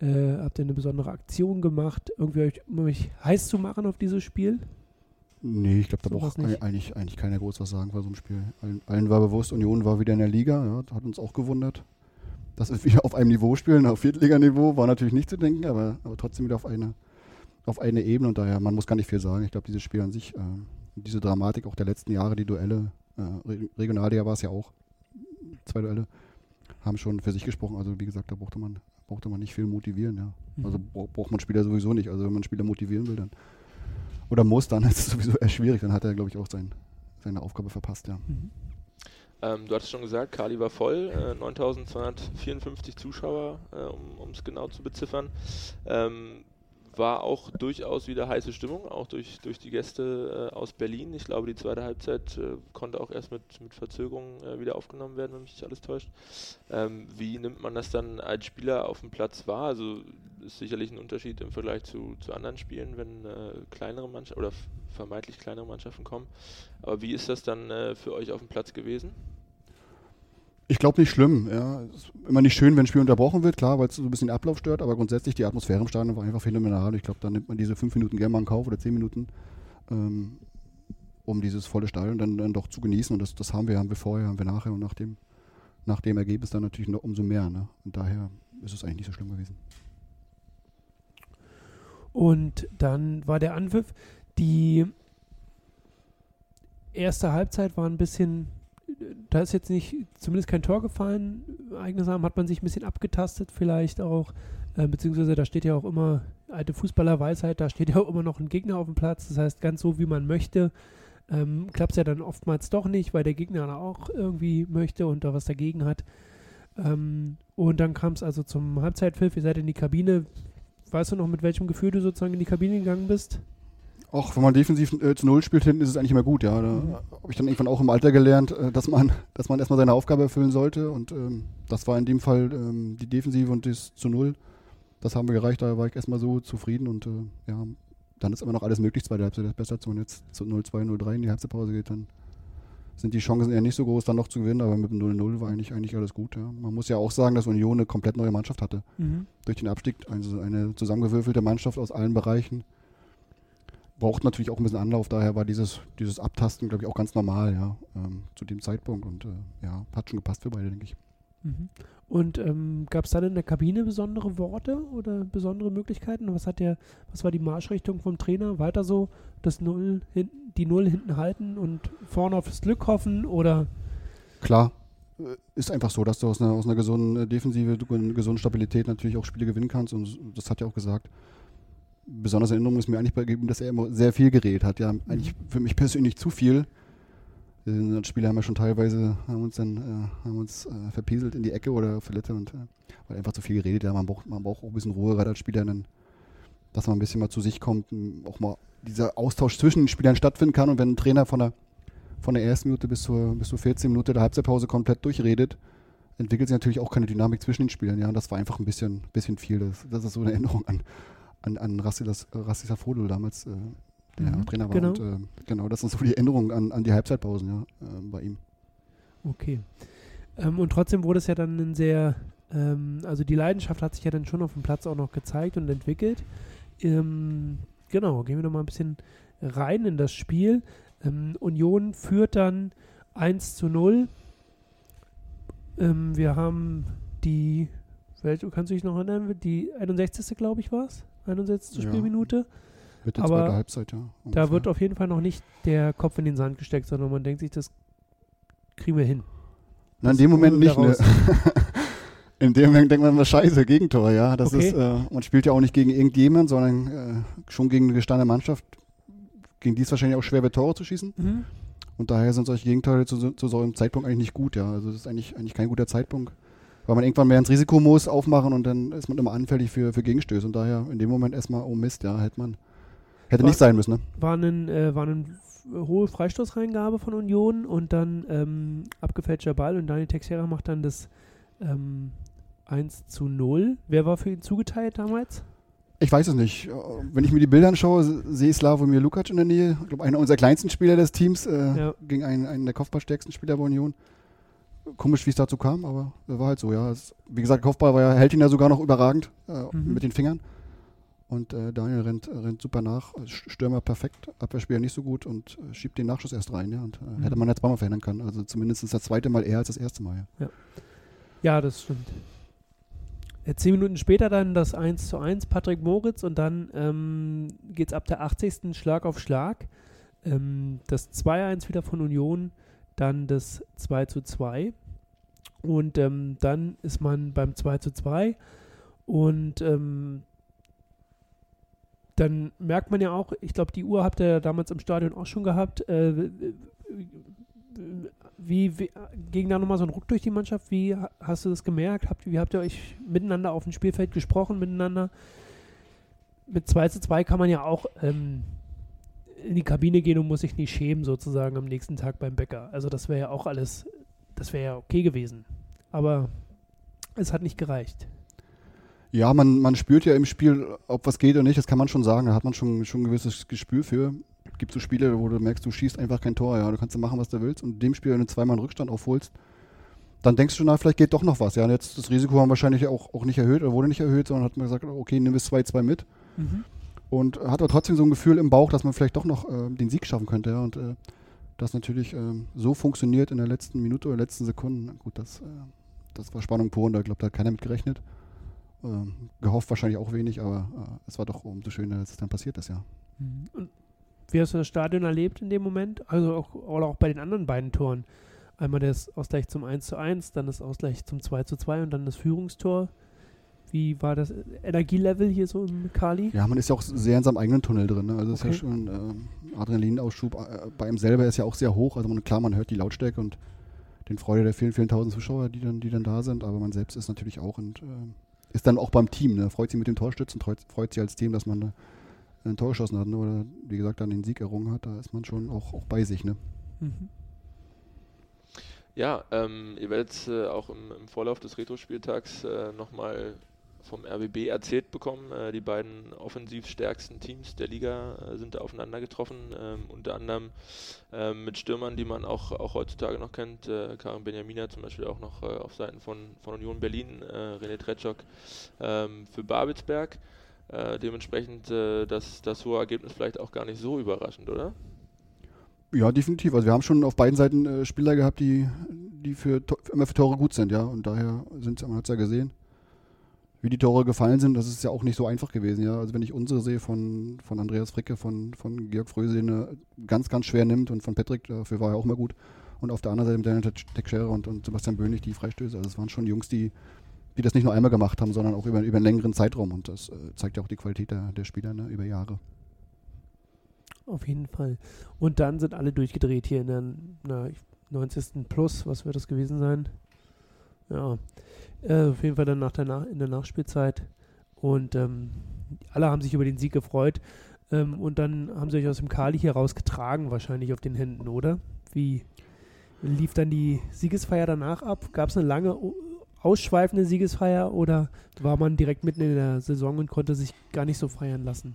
Äh, habt ihr eine besondere Aktion gemacht, irgendwie euch, um euch heiß zu machen auf dieses Spiel? Nee, ich glaube, da braucht nicht. eigentlich, eigentlich keiner groß was sagen vor so einem Spiel. Allen, allen war bewusst, Union war wieder in der Liga, ja, hat uns auch gewundert. Dass wir wieder auf einem Niveau spielen, auf Viertliganiveau, war natürlich nicht zu denken, aber, aber trotzdem wieder auf eine, auf eine Ebene und daher, man muss gar nicht viel sagen. Ich glaube, dieses Spiel an sich, äh, diese Dramatik auch der letzten Jahre, die Duelle, äh, Re Regionalliga war es ja auch, zwei Duelle, haben schon für sich gesprochen. Also wie gesagt, da brauchte man, brauchte man nicht viel motivieren, ja. Also bra- braucht man Spieler sowieso nicht. Also wenn man Spieler motivieren will, dann oder muss, dann ist es sowieso eher schwierig. Dann hat er, glaube ich, auch sein, seine Aufgabe verpasst, ja. Mhm. Ähm, du hattest schon gesagt, Kali war voll, äh, 9254 Zuschauer, äh, um es genau zu beziffern. Ähm, war auch durchaus wieder heiße Stimmung, auch durch, durch die Gäste äh, aus Berlin. Ich glaube, die zweite Halbzeit äh, konnte auch erst mit, mit Verzögerung äh, wieder aufgenommen werden, wenn mich nicht alles täuscht. Ähm, wie nimmt man das dann als Spieler auf dem Platz wahr? Also ist sicherlich ein Unterschied im Vergleich zu, zu anderen Spielen, wenn äh, kleinere Mannschaften oder vermeintlich kleinere Mannschaften kommen. Aber wie ist das dann äh, für euch auf dem Platz gewesen? Ich glaube nicht schlimm. Ja. Es ist immer nicht schön, wenn ein Spiel unterbrochen wird, klar, weil es so ein bisschen Ablauf stört, aber grundsätzlich die Atmosphäre im Stadion war einfach phänomenal. Ich glaube, da nimmt man diese fünf Minuten gerne mal in Kauf oder zehn Minuten, ähm, um dieses volle Stadion dann, dann doch zu genießen. Und das, das haben wir, haben wir vorher, haben wir nachher und nach dem, nach dem Ergebnis dann natürlich noch umso mehr. Ne? Und daher ist es eigentlich nicht so schlimm gewesen. Und dann war der Anpfiff. Die erste Halbzeit war ein bisschen, da ist jetzt nicht, zumindest kein Tor gefallen. Eigenes hat man sich ein bisschen abgetastet, vielleicht auch. Äh, beziehungsweise da steht ja auch immer, alte Fußballerweisheit, da steht ja auch immer noch ein Gegner auf dem Platz. Das heißt, ganz so wie man möchte, ähm, klappt es ja dann oftmals doch nicht, weil der Gegner auch irgendwie möchte und da was dagegen hat. Ähm, und dann kam es also zum Halbzeitpfiff, ihr seid in die Kabine. Weißt du noch, mit welchem Gefühl du sozusagen in die Kabine gegangen bist? Auch wenn man defensiv äh, zu Null spielt hinten, ist es eigentlich immer gut, ja. Da Mhm. habe ich dann irgendwann auch im Alter gelernt, äh, dass man, dass man erstmal seine Aufgabe erfüllen sollte. Und ähm, das war in dem Fall ähm, die Defensive und das zu Null. Das haben wir gereicht, da war ich erstmal so zufrieden und äh, ja, dann ist immer noch alles möglich, zweite Halbzeit ist besser, wenn man jetzt zu 0-2, 0-3 in die Halbzeitpause geht, dann sind die Chancen eher nicht so groß, dann noch zu gewinnen, aber mit dem 0-0 war eigentlich, eigentlich alles gut. Ja. Man muss ja auch sagen, dass Union eine komplett neue Mannschaft hatte. Mhm. Durch den Abstieg, also eine zusammengewürfelte Mannschaft aus allen Bereichen. Braucht natürlich auch ein bisschen Anlauf, daher war dieses, dieses Abtasten, glaube ich, auch ganz normal, ja, ähm, zu dem Zeitpunkt. Und äh, ja, hat schon gepasst für beide, denke ich. Mhm. Und ähm, gab es dann in der Kabine besondere Worte oder besondere Möglichkeiten? Was hat der, was war die Marschrichtung vom Trainer? Weiter so das Null hinten, die Null hinten halten und vorne aufs Glück hoffen oder Klar, äh, ist einfach so, dass du aus einer, aus einer gesunden äh, Defensive, einer gesunden Stabilität natürlich auch Spiele gewinnen kannst. Und das hat er auch gesagt. Besonders in Erinnerung ist mir eigentlich bei ihm, dass er immer sehr viel geredet hat. Ja, eigentlich für mich persönlich zu viel. Als Spieler haben wir schon teilweise haben uns dann äh, haben uns äh, verpieselt in die Ecke oder verletzt und äh, weil einfach zu viel geredet. Ja, man braucht, man braucht auch ein bisschen Ruhe gerade als Spieler, dann, dass man ein bisschen mal zu sich kommt, auch mal dieser Austausch zwischen den Spielern stattfinden kann und wenn ein Trainer von der von der ersten Minute bis zur, bis zur 14 Minute der Halbzeitpause komplett durchredet, entwickelt sich natürlich auch keine Dynamik zwischen den Spielern. Ja, und das war einfach ein bisschen, bisschen viel. Das, das ist so eine Erinnerung an, an, an Rassilas, Rassisa damals, äh, der Mhm, Trainer war. genau. Und, äh, genau, das sind so die Erinnerungen an, an die Halbzeitpausen ja, äh, bei ihm. Okay. Ähm, und trotzdem wurde es ja dann ein sehr, ähm, also die Leidenschaft hat sich ja dann schon auf dem Platz auch noch gezeigt und entwickelt. Ähm, genau, gehen wir noch mal ein bisschen rein in das Spiel. Ähm, Union führt dann 1 zu 0. Ähm, wir haben die, welche, kannst du dich noch erinnern? Die 61. glaube ich war es? 61. Ja. Spielminute. Mitte Aber zweiter Halbzeit, ja. Da ungefähr. wird auf jeden Fall noch nicht der Kopf in den Sand gesteckt, sondern man denkt sich, das kriegen wir hin. Na, in dem Moment nicht, ne? In dem Moment denkt man immer, scheiße, Gegentor, ja. Das Okay. ist, äh, man spielt ja auch nicht gegen irgendjemand, sondern äh, schon gegen eine gestandene Mannschaft, gegen die es wahrscheinlich auch schwer wird, Tore zu schießen. Mhm. Und daher sind solche Gegentore zu, zu so einem Zeitpunkt eigentlich nicht gut, ja. Also das ist eigentlich, eigentlich kein guter Zeitpunkt. Weil man irgendwann mehr ins Risiko muss, aufmachen und dann ist man immer anfällig für, für Gegenstöße. Und daher in dem Moment erstmal, oh Mist, ja, hätte man. Hätte War- nicht sein müssen, ne? War eine äh, war hohe Freistoßreingabe von Union und dann ähm, abgefälschter Ball und Daniel Texera macht dann das ähm, 1 zu 0. Wer war für ihn zugeteilt damals? Ich weiß es nicht. Äh, Wenn ich mir die Bilder anschaue, se- sehe ich Slavomir Lukac in der Nähe. Ich glaube, einer unserer kleinsten Spieler des Teams äh, Ja. gegen einen, einen der kopfballstärksten Spieler bei Union. Komisch, wie es dazu kam, aber war halt so, ja. Es, wie gesagt, Kopfball war ja, hält ihn ja sogar noch überragend äh, Mhm. mit den Fingern. Und äh, Daniel rennt, rennt super nach. Stürmer perfekt, Abwehrspieler nicht so gut und äh, schiebt den Nachschuss erst rein, ja. Und äh, Mhm. hätte man jetzt zweimal verhindern können. Also zumindest das zweite Mal eher als das erste Mal, ja. Ja, das stimmt. Äh, Zehn Minuten später dann das 1 zu 1, Patrick Moritz und dann ähm, geht es ab der 80. Schlag auf Schlag. Ähm, das 2-1 wieder von Union, dann das 2 zu 2. Und ähm, dann ist man beim 2 zu 2 und ähm, dann merkt man ja auch, ich glaube, die Uhr habt ihr damals im Stadion auch schon gehabt, äh, wie, wie ging da nochmal so ein Ruck durch die Mannschaft? Wie ha- hast du das gemerkt? Habt, wie habt ihr euch miteinander auf dem Spielfeld gesprochen, miteinander? Mit 2 zu 2 kann man ja auch ähm, in die Kabine gehen und muss sich nicht schämen, sozusagen am nächsten Tag beim Bäcker. Also das wäre ja auch alles, das wäre ja okay gewesen. Aber es hat nicht gereicht. Ja, man, man spürt ja im Spiel, ob was geht oder nicht, das kann man schon sagen. Da hat man schon, schon ein gewisses Gespür für. Gibt so Spiele, wo du merkst, du schießt einfach kein Tor, ja. Du kannst ja machen, was du willst. Und in dem Spiel, wenn du zweimal einen Rückstand aufholst, dann denkst du, na, vielleicht geht doch noch was. Ja, und jetzt das Risiko haben wir wahrscheinlich auch, auch nicht erhöht oder wurde nicht erhöht, sondern hat man gesagt, okay, nimm bis 2-2 mit. Und hat aber trotzdem so ein Gefühl im Bauch, dass man vielleicht doch noch äh, den Sieg schaffen könnte. Ja. Und äh, das natürlich ähm, so funktioniert in der letzten Minute oder letzten Sekunden. Gut, das, äh, das war Spannung pur und da glaube da hat keiner mit gerechnet. Ähm, gehofft wahrscheinlich auch wenig, aber äh, es war doch umso schöner, dass es dann passiert ist, ja. Und wie hast du das Stadion erlebt in dem Moment? Also auch, oder auch bei den anderen beiden Toren. einmal das Ausgleich zum 1 zu 1, dann das Ausgleich zum 2 zu 2 und dann das Führungstor. Wie war das Energielevel hier so im Kali? Ja, man ist ja auch sehr in seinem eigenen Tunnel drin. Ne? Also es Okay. ist ja schon äh, Adrenalinausschub äh, bei ihm selber ist ja auch sehr hoch. Also man, klar, man hört die Lautstärke und den Freude der vielen, vielen tausend Zuschauer, die dann, die dann da sind, aber man selbst ist natürlich auch und äh, ist dann auch beim Team, ne? freut sich mit dem Torstützen, freut, freut sich als Team, dass man da ein Tor geschossen hat ne? oder wie gesagt dann den Sieg errungen hat, da ist man schon auch, auch bei sich. Ne? Mhm. Ja, ähm, ihr werdet äh, auch im, im Vorlauf des Retro-Spieltags äh, nochmal vom RBB erzählt bekommen. Äh, die beiden offensiv stärksten Teams der Liga äh, sind da aufeinander getroffen. Ähm, unter anderem ähm, mit Stürmern, die man auch, auch heutzutage noch kennt. Äh, Karim Benjamina zum Beispiel auch noch äh, auf Seiten von, von Union Berlin. Äh, René Tretschok ähm, für Babelsberg. Dementsprechend das, das hohe Ergebnis vielleicht auch gar nicht so überraschend, oder? Ja, definitiv. Also wir haben schon auf beiden Seiten Spieler gehabt, die, die für, immer für Tore gut sind, ja. Und daher sind man hat es ja gesehen, wie die Tore gefallen sind. Das ist ja auch nicht so einfach gewesen, ja. Also wenn ich unsere sehe von, von Andreas Fricke, von, von Georg Fröse, den er ganz, ganz schwer nimmt und von Patrick, dafür war er auch mal gut. Und auf der anderen Seite mit Daniel Teixeira und, und Sebastian Böhnig, die Freistöße. Also es waren schon Jungs, die, die das nicht nur einmal gemacht haben, sondern auch über, über einen längeren Zeitraum. Und das äh, zeigt ja auch die Qualität der, der Spieler ne, über Jahre. Auf jeden Fall. Und dann sind alle durchgedreht hier in der na, 90. Plus, was wird das gewesen sein? Ja, äh, auf jeden Fall dann nach der nach in der Nachspielzeit. Und ähm, alle haben sich über den Sieg gefreut. Ähm, und dann haben sie euch aus dem Kali hier rausgetragen, wahrscheinlich auf den Händen, oder? Wie lief dann die Siegesfeier danach ab? Gab es eine lange, ausschweifende Siegesfeier oder war man direkt mitten in der Saison und konnte sich gar nicht so feiern lassen?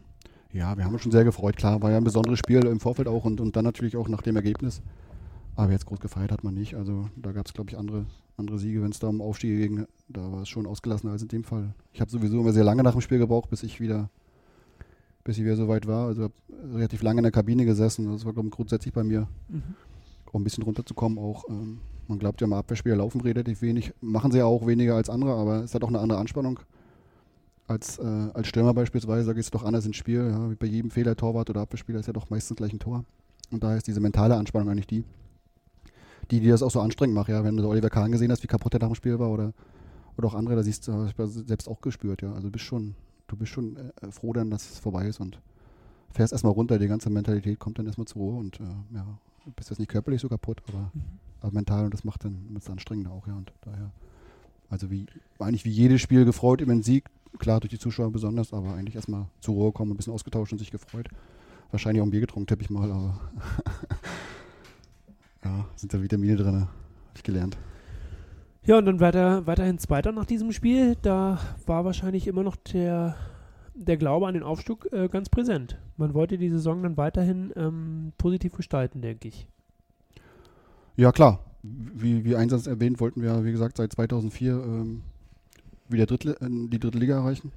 Ja, wir haben uns schon sehr gefreut. Klar, war ja ein besonderes Spiel im Vorfeld auch und, und dann natürlich auch nach dem Ergebnis. Aber jetzt groß gefeiert hat man nicht. Also da gab es, glaube ich, andere, andere Siege, wenn es da um Aufstiege ging. Da war es schon ausgelassener als in dem Fall. Ich habe sowieso immer sehr lange nach dem Spiel gebraucht, bis ich wieder, bis ich wieder so weit war. Also habe relativ lange in der Kabine gesessen. Das war, glaube ich, grundsätzlich bei mir, Mhm. um ein bisschen runterzukommen auch. Ähm, man glaubt ja mal, Abwehrspieler laufen relativ wenig. Machen sie ja auch weniger als andere, aber es hat auch eine andere Anspannung als, äh, als Stürmer beispielsweise, da geht es doch anders ins Spiel. Ja, wie bei jedem Fehler, Torwart oder Abwehrspieler ist ja doch meistens gleich ein Tor. Und daher ist diese mentale Anspannung eigentlich die, die, die das auch so anstrengend macht. Ja, wenn du Oliver Kahn gesehen hast, wie kaputt er nach dem Spiel war oder, oder auch andere, da siehst du, ich selbst auch gespürt. Ja, also du bist schon, du bist schon äh, froh dann, dass es vorbei ist und fährst erstmal runter. Die ganze Mentalität kommt dann erstmal zur Ruhe und äh, ja, du bist jetzt nicht körperlich so kaputt, aber, aber mental und das macht dann das anstrengender auch. Ja, und daher, also wie, eigentlich wie jedes Spiel gefreut über den Sieg, klar durch die Zuschauer besonders, aber eigentlich erstmal zur Ruhe kommen, ein bisschen ausgetauscht und sich gefreut. Wahrscheinlich auch ein Bier getrunken, tippe ich mal, aber ja, sind da Vitamine drin, habe ich gelernt. Ja, und dann weiter, weiterhin Zweiter nach diesem Spiel. Da war wahrscheinlich immer noch der, der Glaube an den Aufstieg äh, ganz präsent. Man wollte die Saison dann weiterhin ähm, positiv gestalten, denke ich. Ja, klar. Wie, wie Einsatz erwähnt, wollten wir, wie gesagt, seit 2004 ähm, wieder Drittli äh, die dritte Liga erreichen.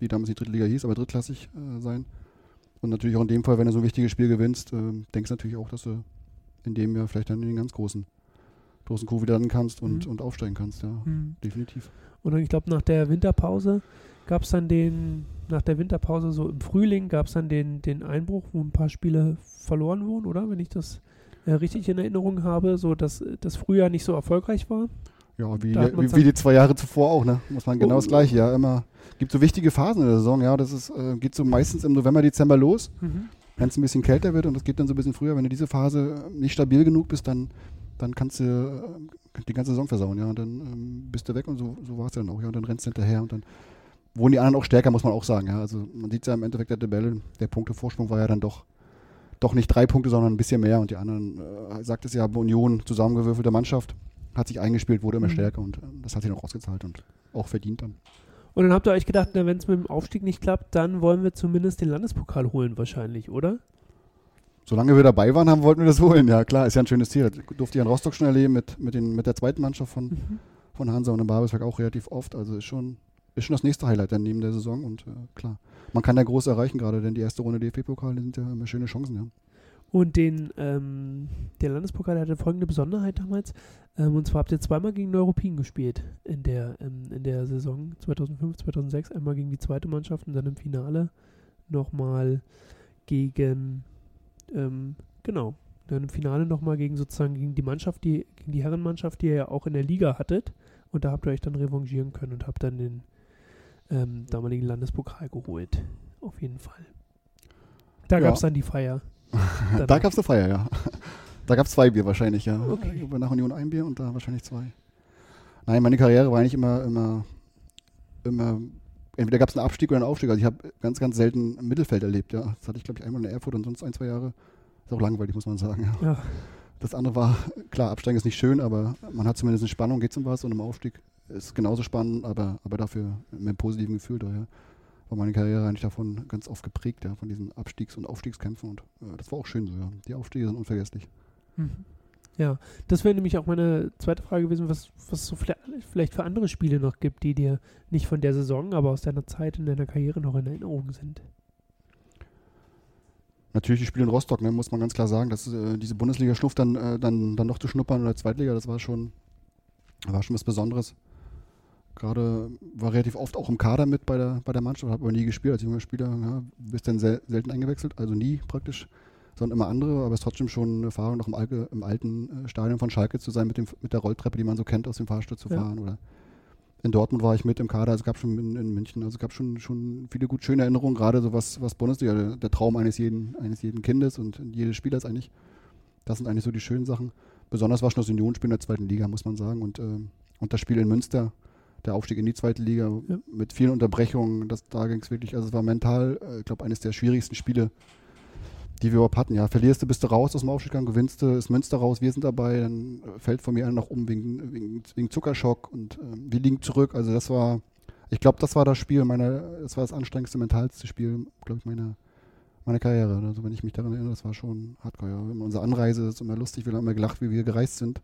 Die damals die dritte Liga hieß, aber drittklassig äh, sein. Und natürlich auch in dem Fall, wenn du so ein wichtiges Spiel gewinnst, ähm, denkst du natürlich auch, dass du in dem Jahr vielleicht dann in den ganz großen, großen wieder landen kannst und, Mhm. und aufsteigen kannst. Ja, definitiv. Und dann, ich glaube, nach der Winterpause gab es dann den, nach der Winterpause so im Frühling gab es dann den, den Einbruch, wo ein paar Spiele verloren wurden, oder? Wenn ich das äh, richtig in Erinnerung habe, so dass das Frühjahr nicht so erfolgreich war. Ja, wie, hat wie, wie dann- die zwei Jahre zuvor auch, ne? Muss man genau Oh. das gleiche, ja. Immer gibt so wichtige Phasen in der Saison, ja. Das ist, äh, geht so meistens im November, Dezember los. Wenn es ein bisschen kälter wird und das geht dann so ein bisschen früher, wenn du diese Phase nicht stabil genug bist, dann, dann kannst du äh, die ganze Saison versauen, ja, und dann ähm, bist du weg und so, so war es dann auch, ja, und dann rennst du hinterher und dann wurden die anderen auch stärker, muss man auch sagen, ja, also man sieht ja im Endeffekt der Tabelle, der Punktevorsprung war ja dann doch, doch nicht drei Punkte, sondern ein bisschen mehr und die anderen, äh, sagt es ja, Union, zusammengewürfelte Mannschaft, hat sich eingespielt, wurde immer Mhm. stärker und äh, das hat sich noch ausgezahlt und auch verdient dann. Und dann habt ihr euch gedacht, wenn es mit dem Aufstieg nicht klappt, dann wollen wir zumindest den Landespokal holen wahrscheinlich, oder? Solange wir dabei waren, haben, wollten wir das holen. Ja, klar, ist ja ein schönes Ziel. Durfte ich in Rostock schon erleben mit, mit, den, mit der zweiten Mannschaft von, von Hansa und in Babelsberg auch relativ oft. Also ist schon, ist schon das nächste Highlight dann neben der Saison und äh, klar. Man kann ja groß erreichen, gerade denn die erste Runde DFB-Pokal sind ja immer schöne Chancen. Ja. Und den, ähm, der Landespokal hatte folgende Besonderheit damals. Ähm, und zwar habt ihr zweimal gegen Neuruppin gespielt in der, ähm, in der Saison 2005, 2006. Einmal gegen die zweite Mannschaft und dann im Finale nochmal gegen, ähm, genau, dann im Finale nochmal gegen sozusagen gegen die Mannschaft, die, gegen die Herrenmannschaft, die ihr ja auch in der Liga hattet. Und da habt ihr euch dann revanchieren können und habt dann den ähm, damaligen Landespokal geholt. Auf jeden Fall. Da Ja. gab es dann die Feier. Da gab es eine Feier, ja. Da gab es zwei Bier wahrscheinlich, ja. Okay. Nach Union ein Bier und da wahrscheinlich zwei. Nein, meine Karriere war eigentlich immer, immer, immer, entweder gab es einen Abstieg oder einen Aufstieg. Also ich habe ganz, ganz selten im Mittelfeld erlebt, ja. Das hatte ich, glaube ich, einmal in Erfurt und sonst ein, zwei Jahre. Ist auch langweilig, muss man sagen, ja. Ja. Das andere war, klar, Absteigen ist nicht schön, aber man hat zumindest eine Spannung, geht um was und im Aufstieg ist genauso spannend, aber, aber dafür mit einem positiven Gefühl daher war meine Karriere eigentlich davon ganz oft geprägt, ja, von diesen Abstiegs- und Aufstiegskämpfen und äh, das war auch schön so, ja. Die Aufstiege sind unvergesslich. Mhm. Ja, das wäre nämlich auch meine zweite Frage gewesen, was es so vielleicht, vielleicht für andere Spiele noch gibt, die dir nicht von der Saison, aber aus deiner Zeit in deiner Karriere noch in Erinnerung sind. Natürlich die Spiele in Rostock, ne, muss man ganz klar sagen, dass äh, diese Bundesliga-Schnuff dann, äh, dann, dann noch zu schnuppern oder Zweitliga, das war schon, war schon was Besonderes. Gerade war relativ oft auch im Kader mit bei der, bei der Mannschaft, habe aber nie gespielt als junger Spieler, ja, bist dann sel selten eingewechselt, also nie praktisch, sondern immer andere, aber es ist trotzdem schon eine Erfahrung, noch im, Alke, im alten äh, Stadion von Schalke zu sein, mit, dem, mit der Rolltreppe, die man so kennt, aus dem Fahrstuhl zu Ja. fahren oder in Dortmund war ich mit im Kader, also es gab schon in, in München, also es gab schon, schon viele gut schöne Erinnerungen, gerade so was, was Bundesliga, der, der Traum eines jeden, eines jeden Kindes und jedes Spielers eigentlich. Das sind eigentlich so die schönen Sachen. Besonders war schon das Unionsspiel in der zweiten Liga, muss man sagen. Und, ähm, und das Spiel in Münster, der Aufstieg in die zweite Liga Ja. mit vielen Unterbrechungen, das, da ging es wirklich, also es war mental, äh, ich glaube, eines der schwierigsten Spiele, die wir überhaupt hatten. Ja, verlierst du, bist du raus aus dem Aufstieg, gewinnst du, ist Münster raus, wir sind dabei, dann äh, fällt von mir einer noch um wegen, wegen, wegen Zuckerschock und ähm, wir liegen zurück. Also das war, ich glaube, das war das Spiel, meine, das war das anstrengendste, mentalste Spiel, glaube ich, meiner, meiner Karriere. Also wenn ich mich daran erinnere, das war schon hardcore. Ja. Unsere Anreise ist immer lustig, wir haben immer gelacht, wie wir gereist sind.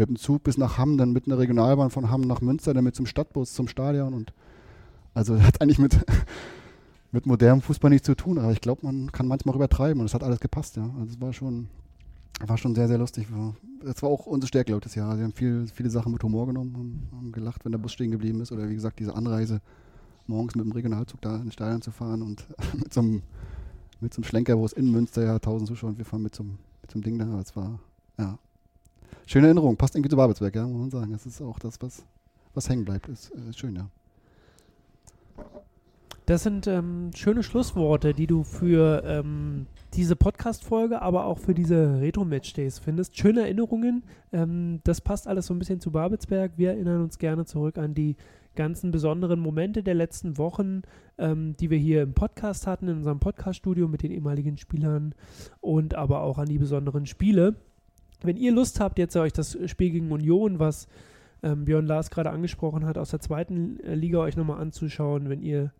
Mit dem Zug bis nach Hamm, dann mit einer Regionalbahn von Hamm nach Münster, dann mit zum Stadtbus zum Stadion und also hat eigentlich mit, mit modernem Fußball nichts zu tun, aber ich glaube, man kann manchmal übertreiben und es hat alles gepasst, ja. Also es war schon, war schon sehr, sehr lustig. Es war auch unsere Stärke, glaube ich, das Jahr. Wir haben viel, viele Sachen mit Humor genommen, haben, haben gelacht, wenn der Bus stehen geblieben ist oder wie gesagt, diese Anreise morgens mit dem Regionalzug da ins Stadion zu fahren und mit so einem, mit so einem Schlenker, wo es in Münster ja 1000 Zuschauer und wir fahren mit so, einem, mit so einem Ding da. Es war, ja, schöne Erinnerung. Passt irgendwie zu Babelsberg, ja, muss man sagen. Das ist auch das, was, was hängen bleibt. Ist, ist schön, ja. Das sind ähm, schöne Schlussworte, die du für ähm, diese Podcast-Folge, aber auch für diese Retro-Match-Days findest. Schöne Erinnerungen. Ähm, das passt alles so ein bisschen zu Babelsberg. Wir erinnern uns gerne zurück an die ganzen besonderen Momente der letzten Wochen, ähm, die wir hier im Podcast hatten, in unserem Podcast-Studio mit den ehemaligen Spielern und aber auch an die besonderen Spiele. Wenn ihr Lust habt, jetzt euch das Spiel gegen Union, was ähm, Björn Lars gerade angesprochen hat, aus der zweiten Liga euch nochmal anzuschauen, wenn ihr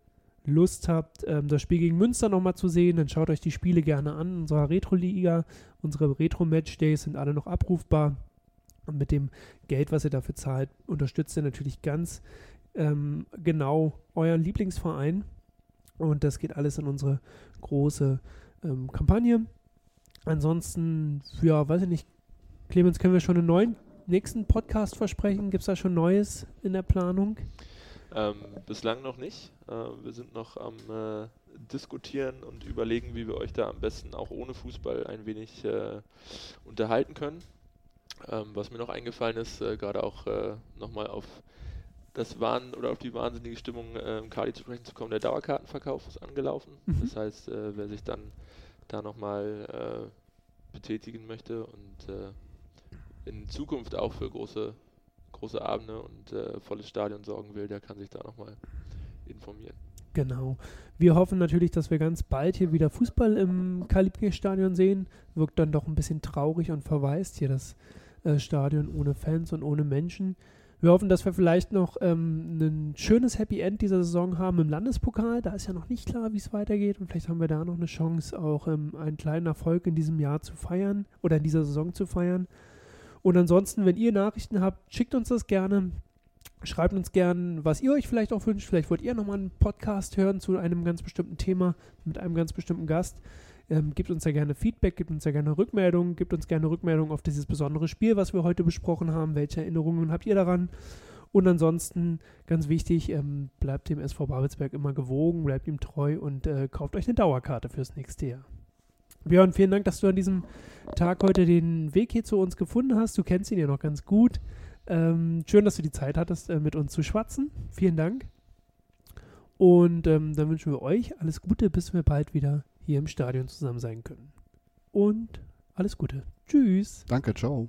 Lust habt, ähm, das Spiel gegen Münster nochmal zu sehen, dann schaut euch die Spiele gerne an. in Unserer Retro-Liga, unsere Retro-Match-Days sind alle noch abrufbar. Und mit dem Geld, was ihr dafür zahlt, unterstützt ihr natürlich ganz ähm, genau euren Lieblingsverein. Und das geht alles in unsere große ähm, Kampagne. Ansonsten, ja, weiß ich nicht, Clemens, können wir schon einen neuen nächsten Podcast versprechen? Gibt es da schon Neues in der Planung? Ähm, bislang noch nicht. Äh, wir sind noch am äh, Diskutieren und überlegen, wie wir euch da am besten auch ohne Fußball ein wenig äh, unterhalten können. Ähm, was mir noch eingefallen ist, äh, gerade auch äh, nochmal auf das Wahn oder auf die wahnsinnige Stimmung im Kali zu sprechen zu kommen. Der Dauerkartenverkauf ist angelaufen. Mhm. Das heißt, äh, wer sich dann da nochmal äh, betätigen möchte und in Zukunft auch für große große Abende und äh, volles Stadion sorgen will, der kann sich da nochmal informieren. Genau. Wir hoffen natürlich, dass wir ganz bald hier wieder Fußball im Kalibke-Stadion sehen. Wirkt dann doch ein bisschen traurig und verwaist hier das äh, Stadion ohne Fans und ohne Menschen. Wir hoffen, dass wir vielleicht noch ähm, ein schönes Happy End dieser Saison haben im Landespokal. Da ist ja noch nicht klar, wie es weitergeht. Und vielleicht haben wir da noch eine Chance, auch ähm, einen kleinen Erfolg in diesem Jahr zu feiern oder in dieser Saison zu feiern. Und ansonsten, wenn ihr Nachrichten habt, schickt uns das gerne. Schreibt uns gerne, was ihr euch vielleicht auch wünscht. Vielleicht wollt ihr nochmal einen Podcast hören zu einem ganz bestimmten Thema mit einem ganz bestimmten Gast. Ähm, gebt uns da gerne Feedback, gebt uns da gerne Rückmeldungen, gebt uns gerne Rückmeldungen auf dieses besondere Spiel, was wir heute besprochen haben. Welche Erinnerungen habt ihr daran? Und ansonsten, ganz wichtig, ähm, bleibt dem SV Babelsberg immer gewogen, bleibt ihm treu und äh, kauft euch eine Dauerkarte fürs nächste Jahr. Björn, vielen Dank, dass du an diesem Tag heute den Weg hier zu uns gefunden hast. Du kennst ihn ja noch ganz gut. Ähm, schön, dass du die Zeit hattest, äh, mit uns zu schwatzen. Vielen Dank. Und ähm, dann wünschen wir euch alles Gute, bis wir bald wieder hier im Stadion zusammen sein können. Und alles Gute. Tschüss. Danke, ciao.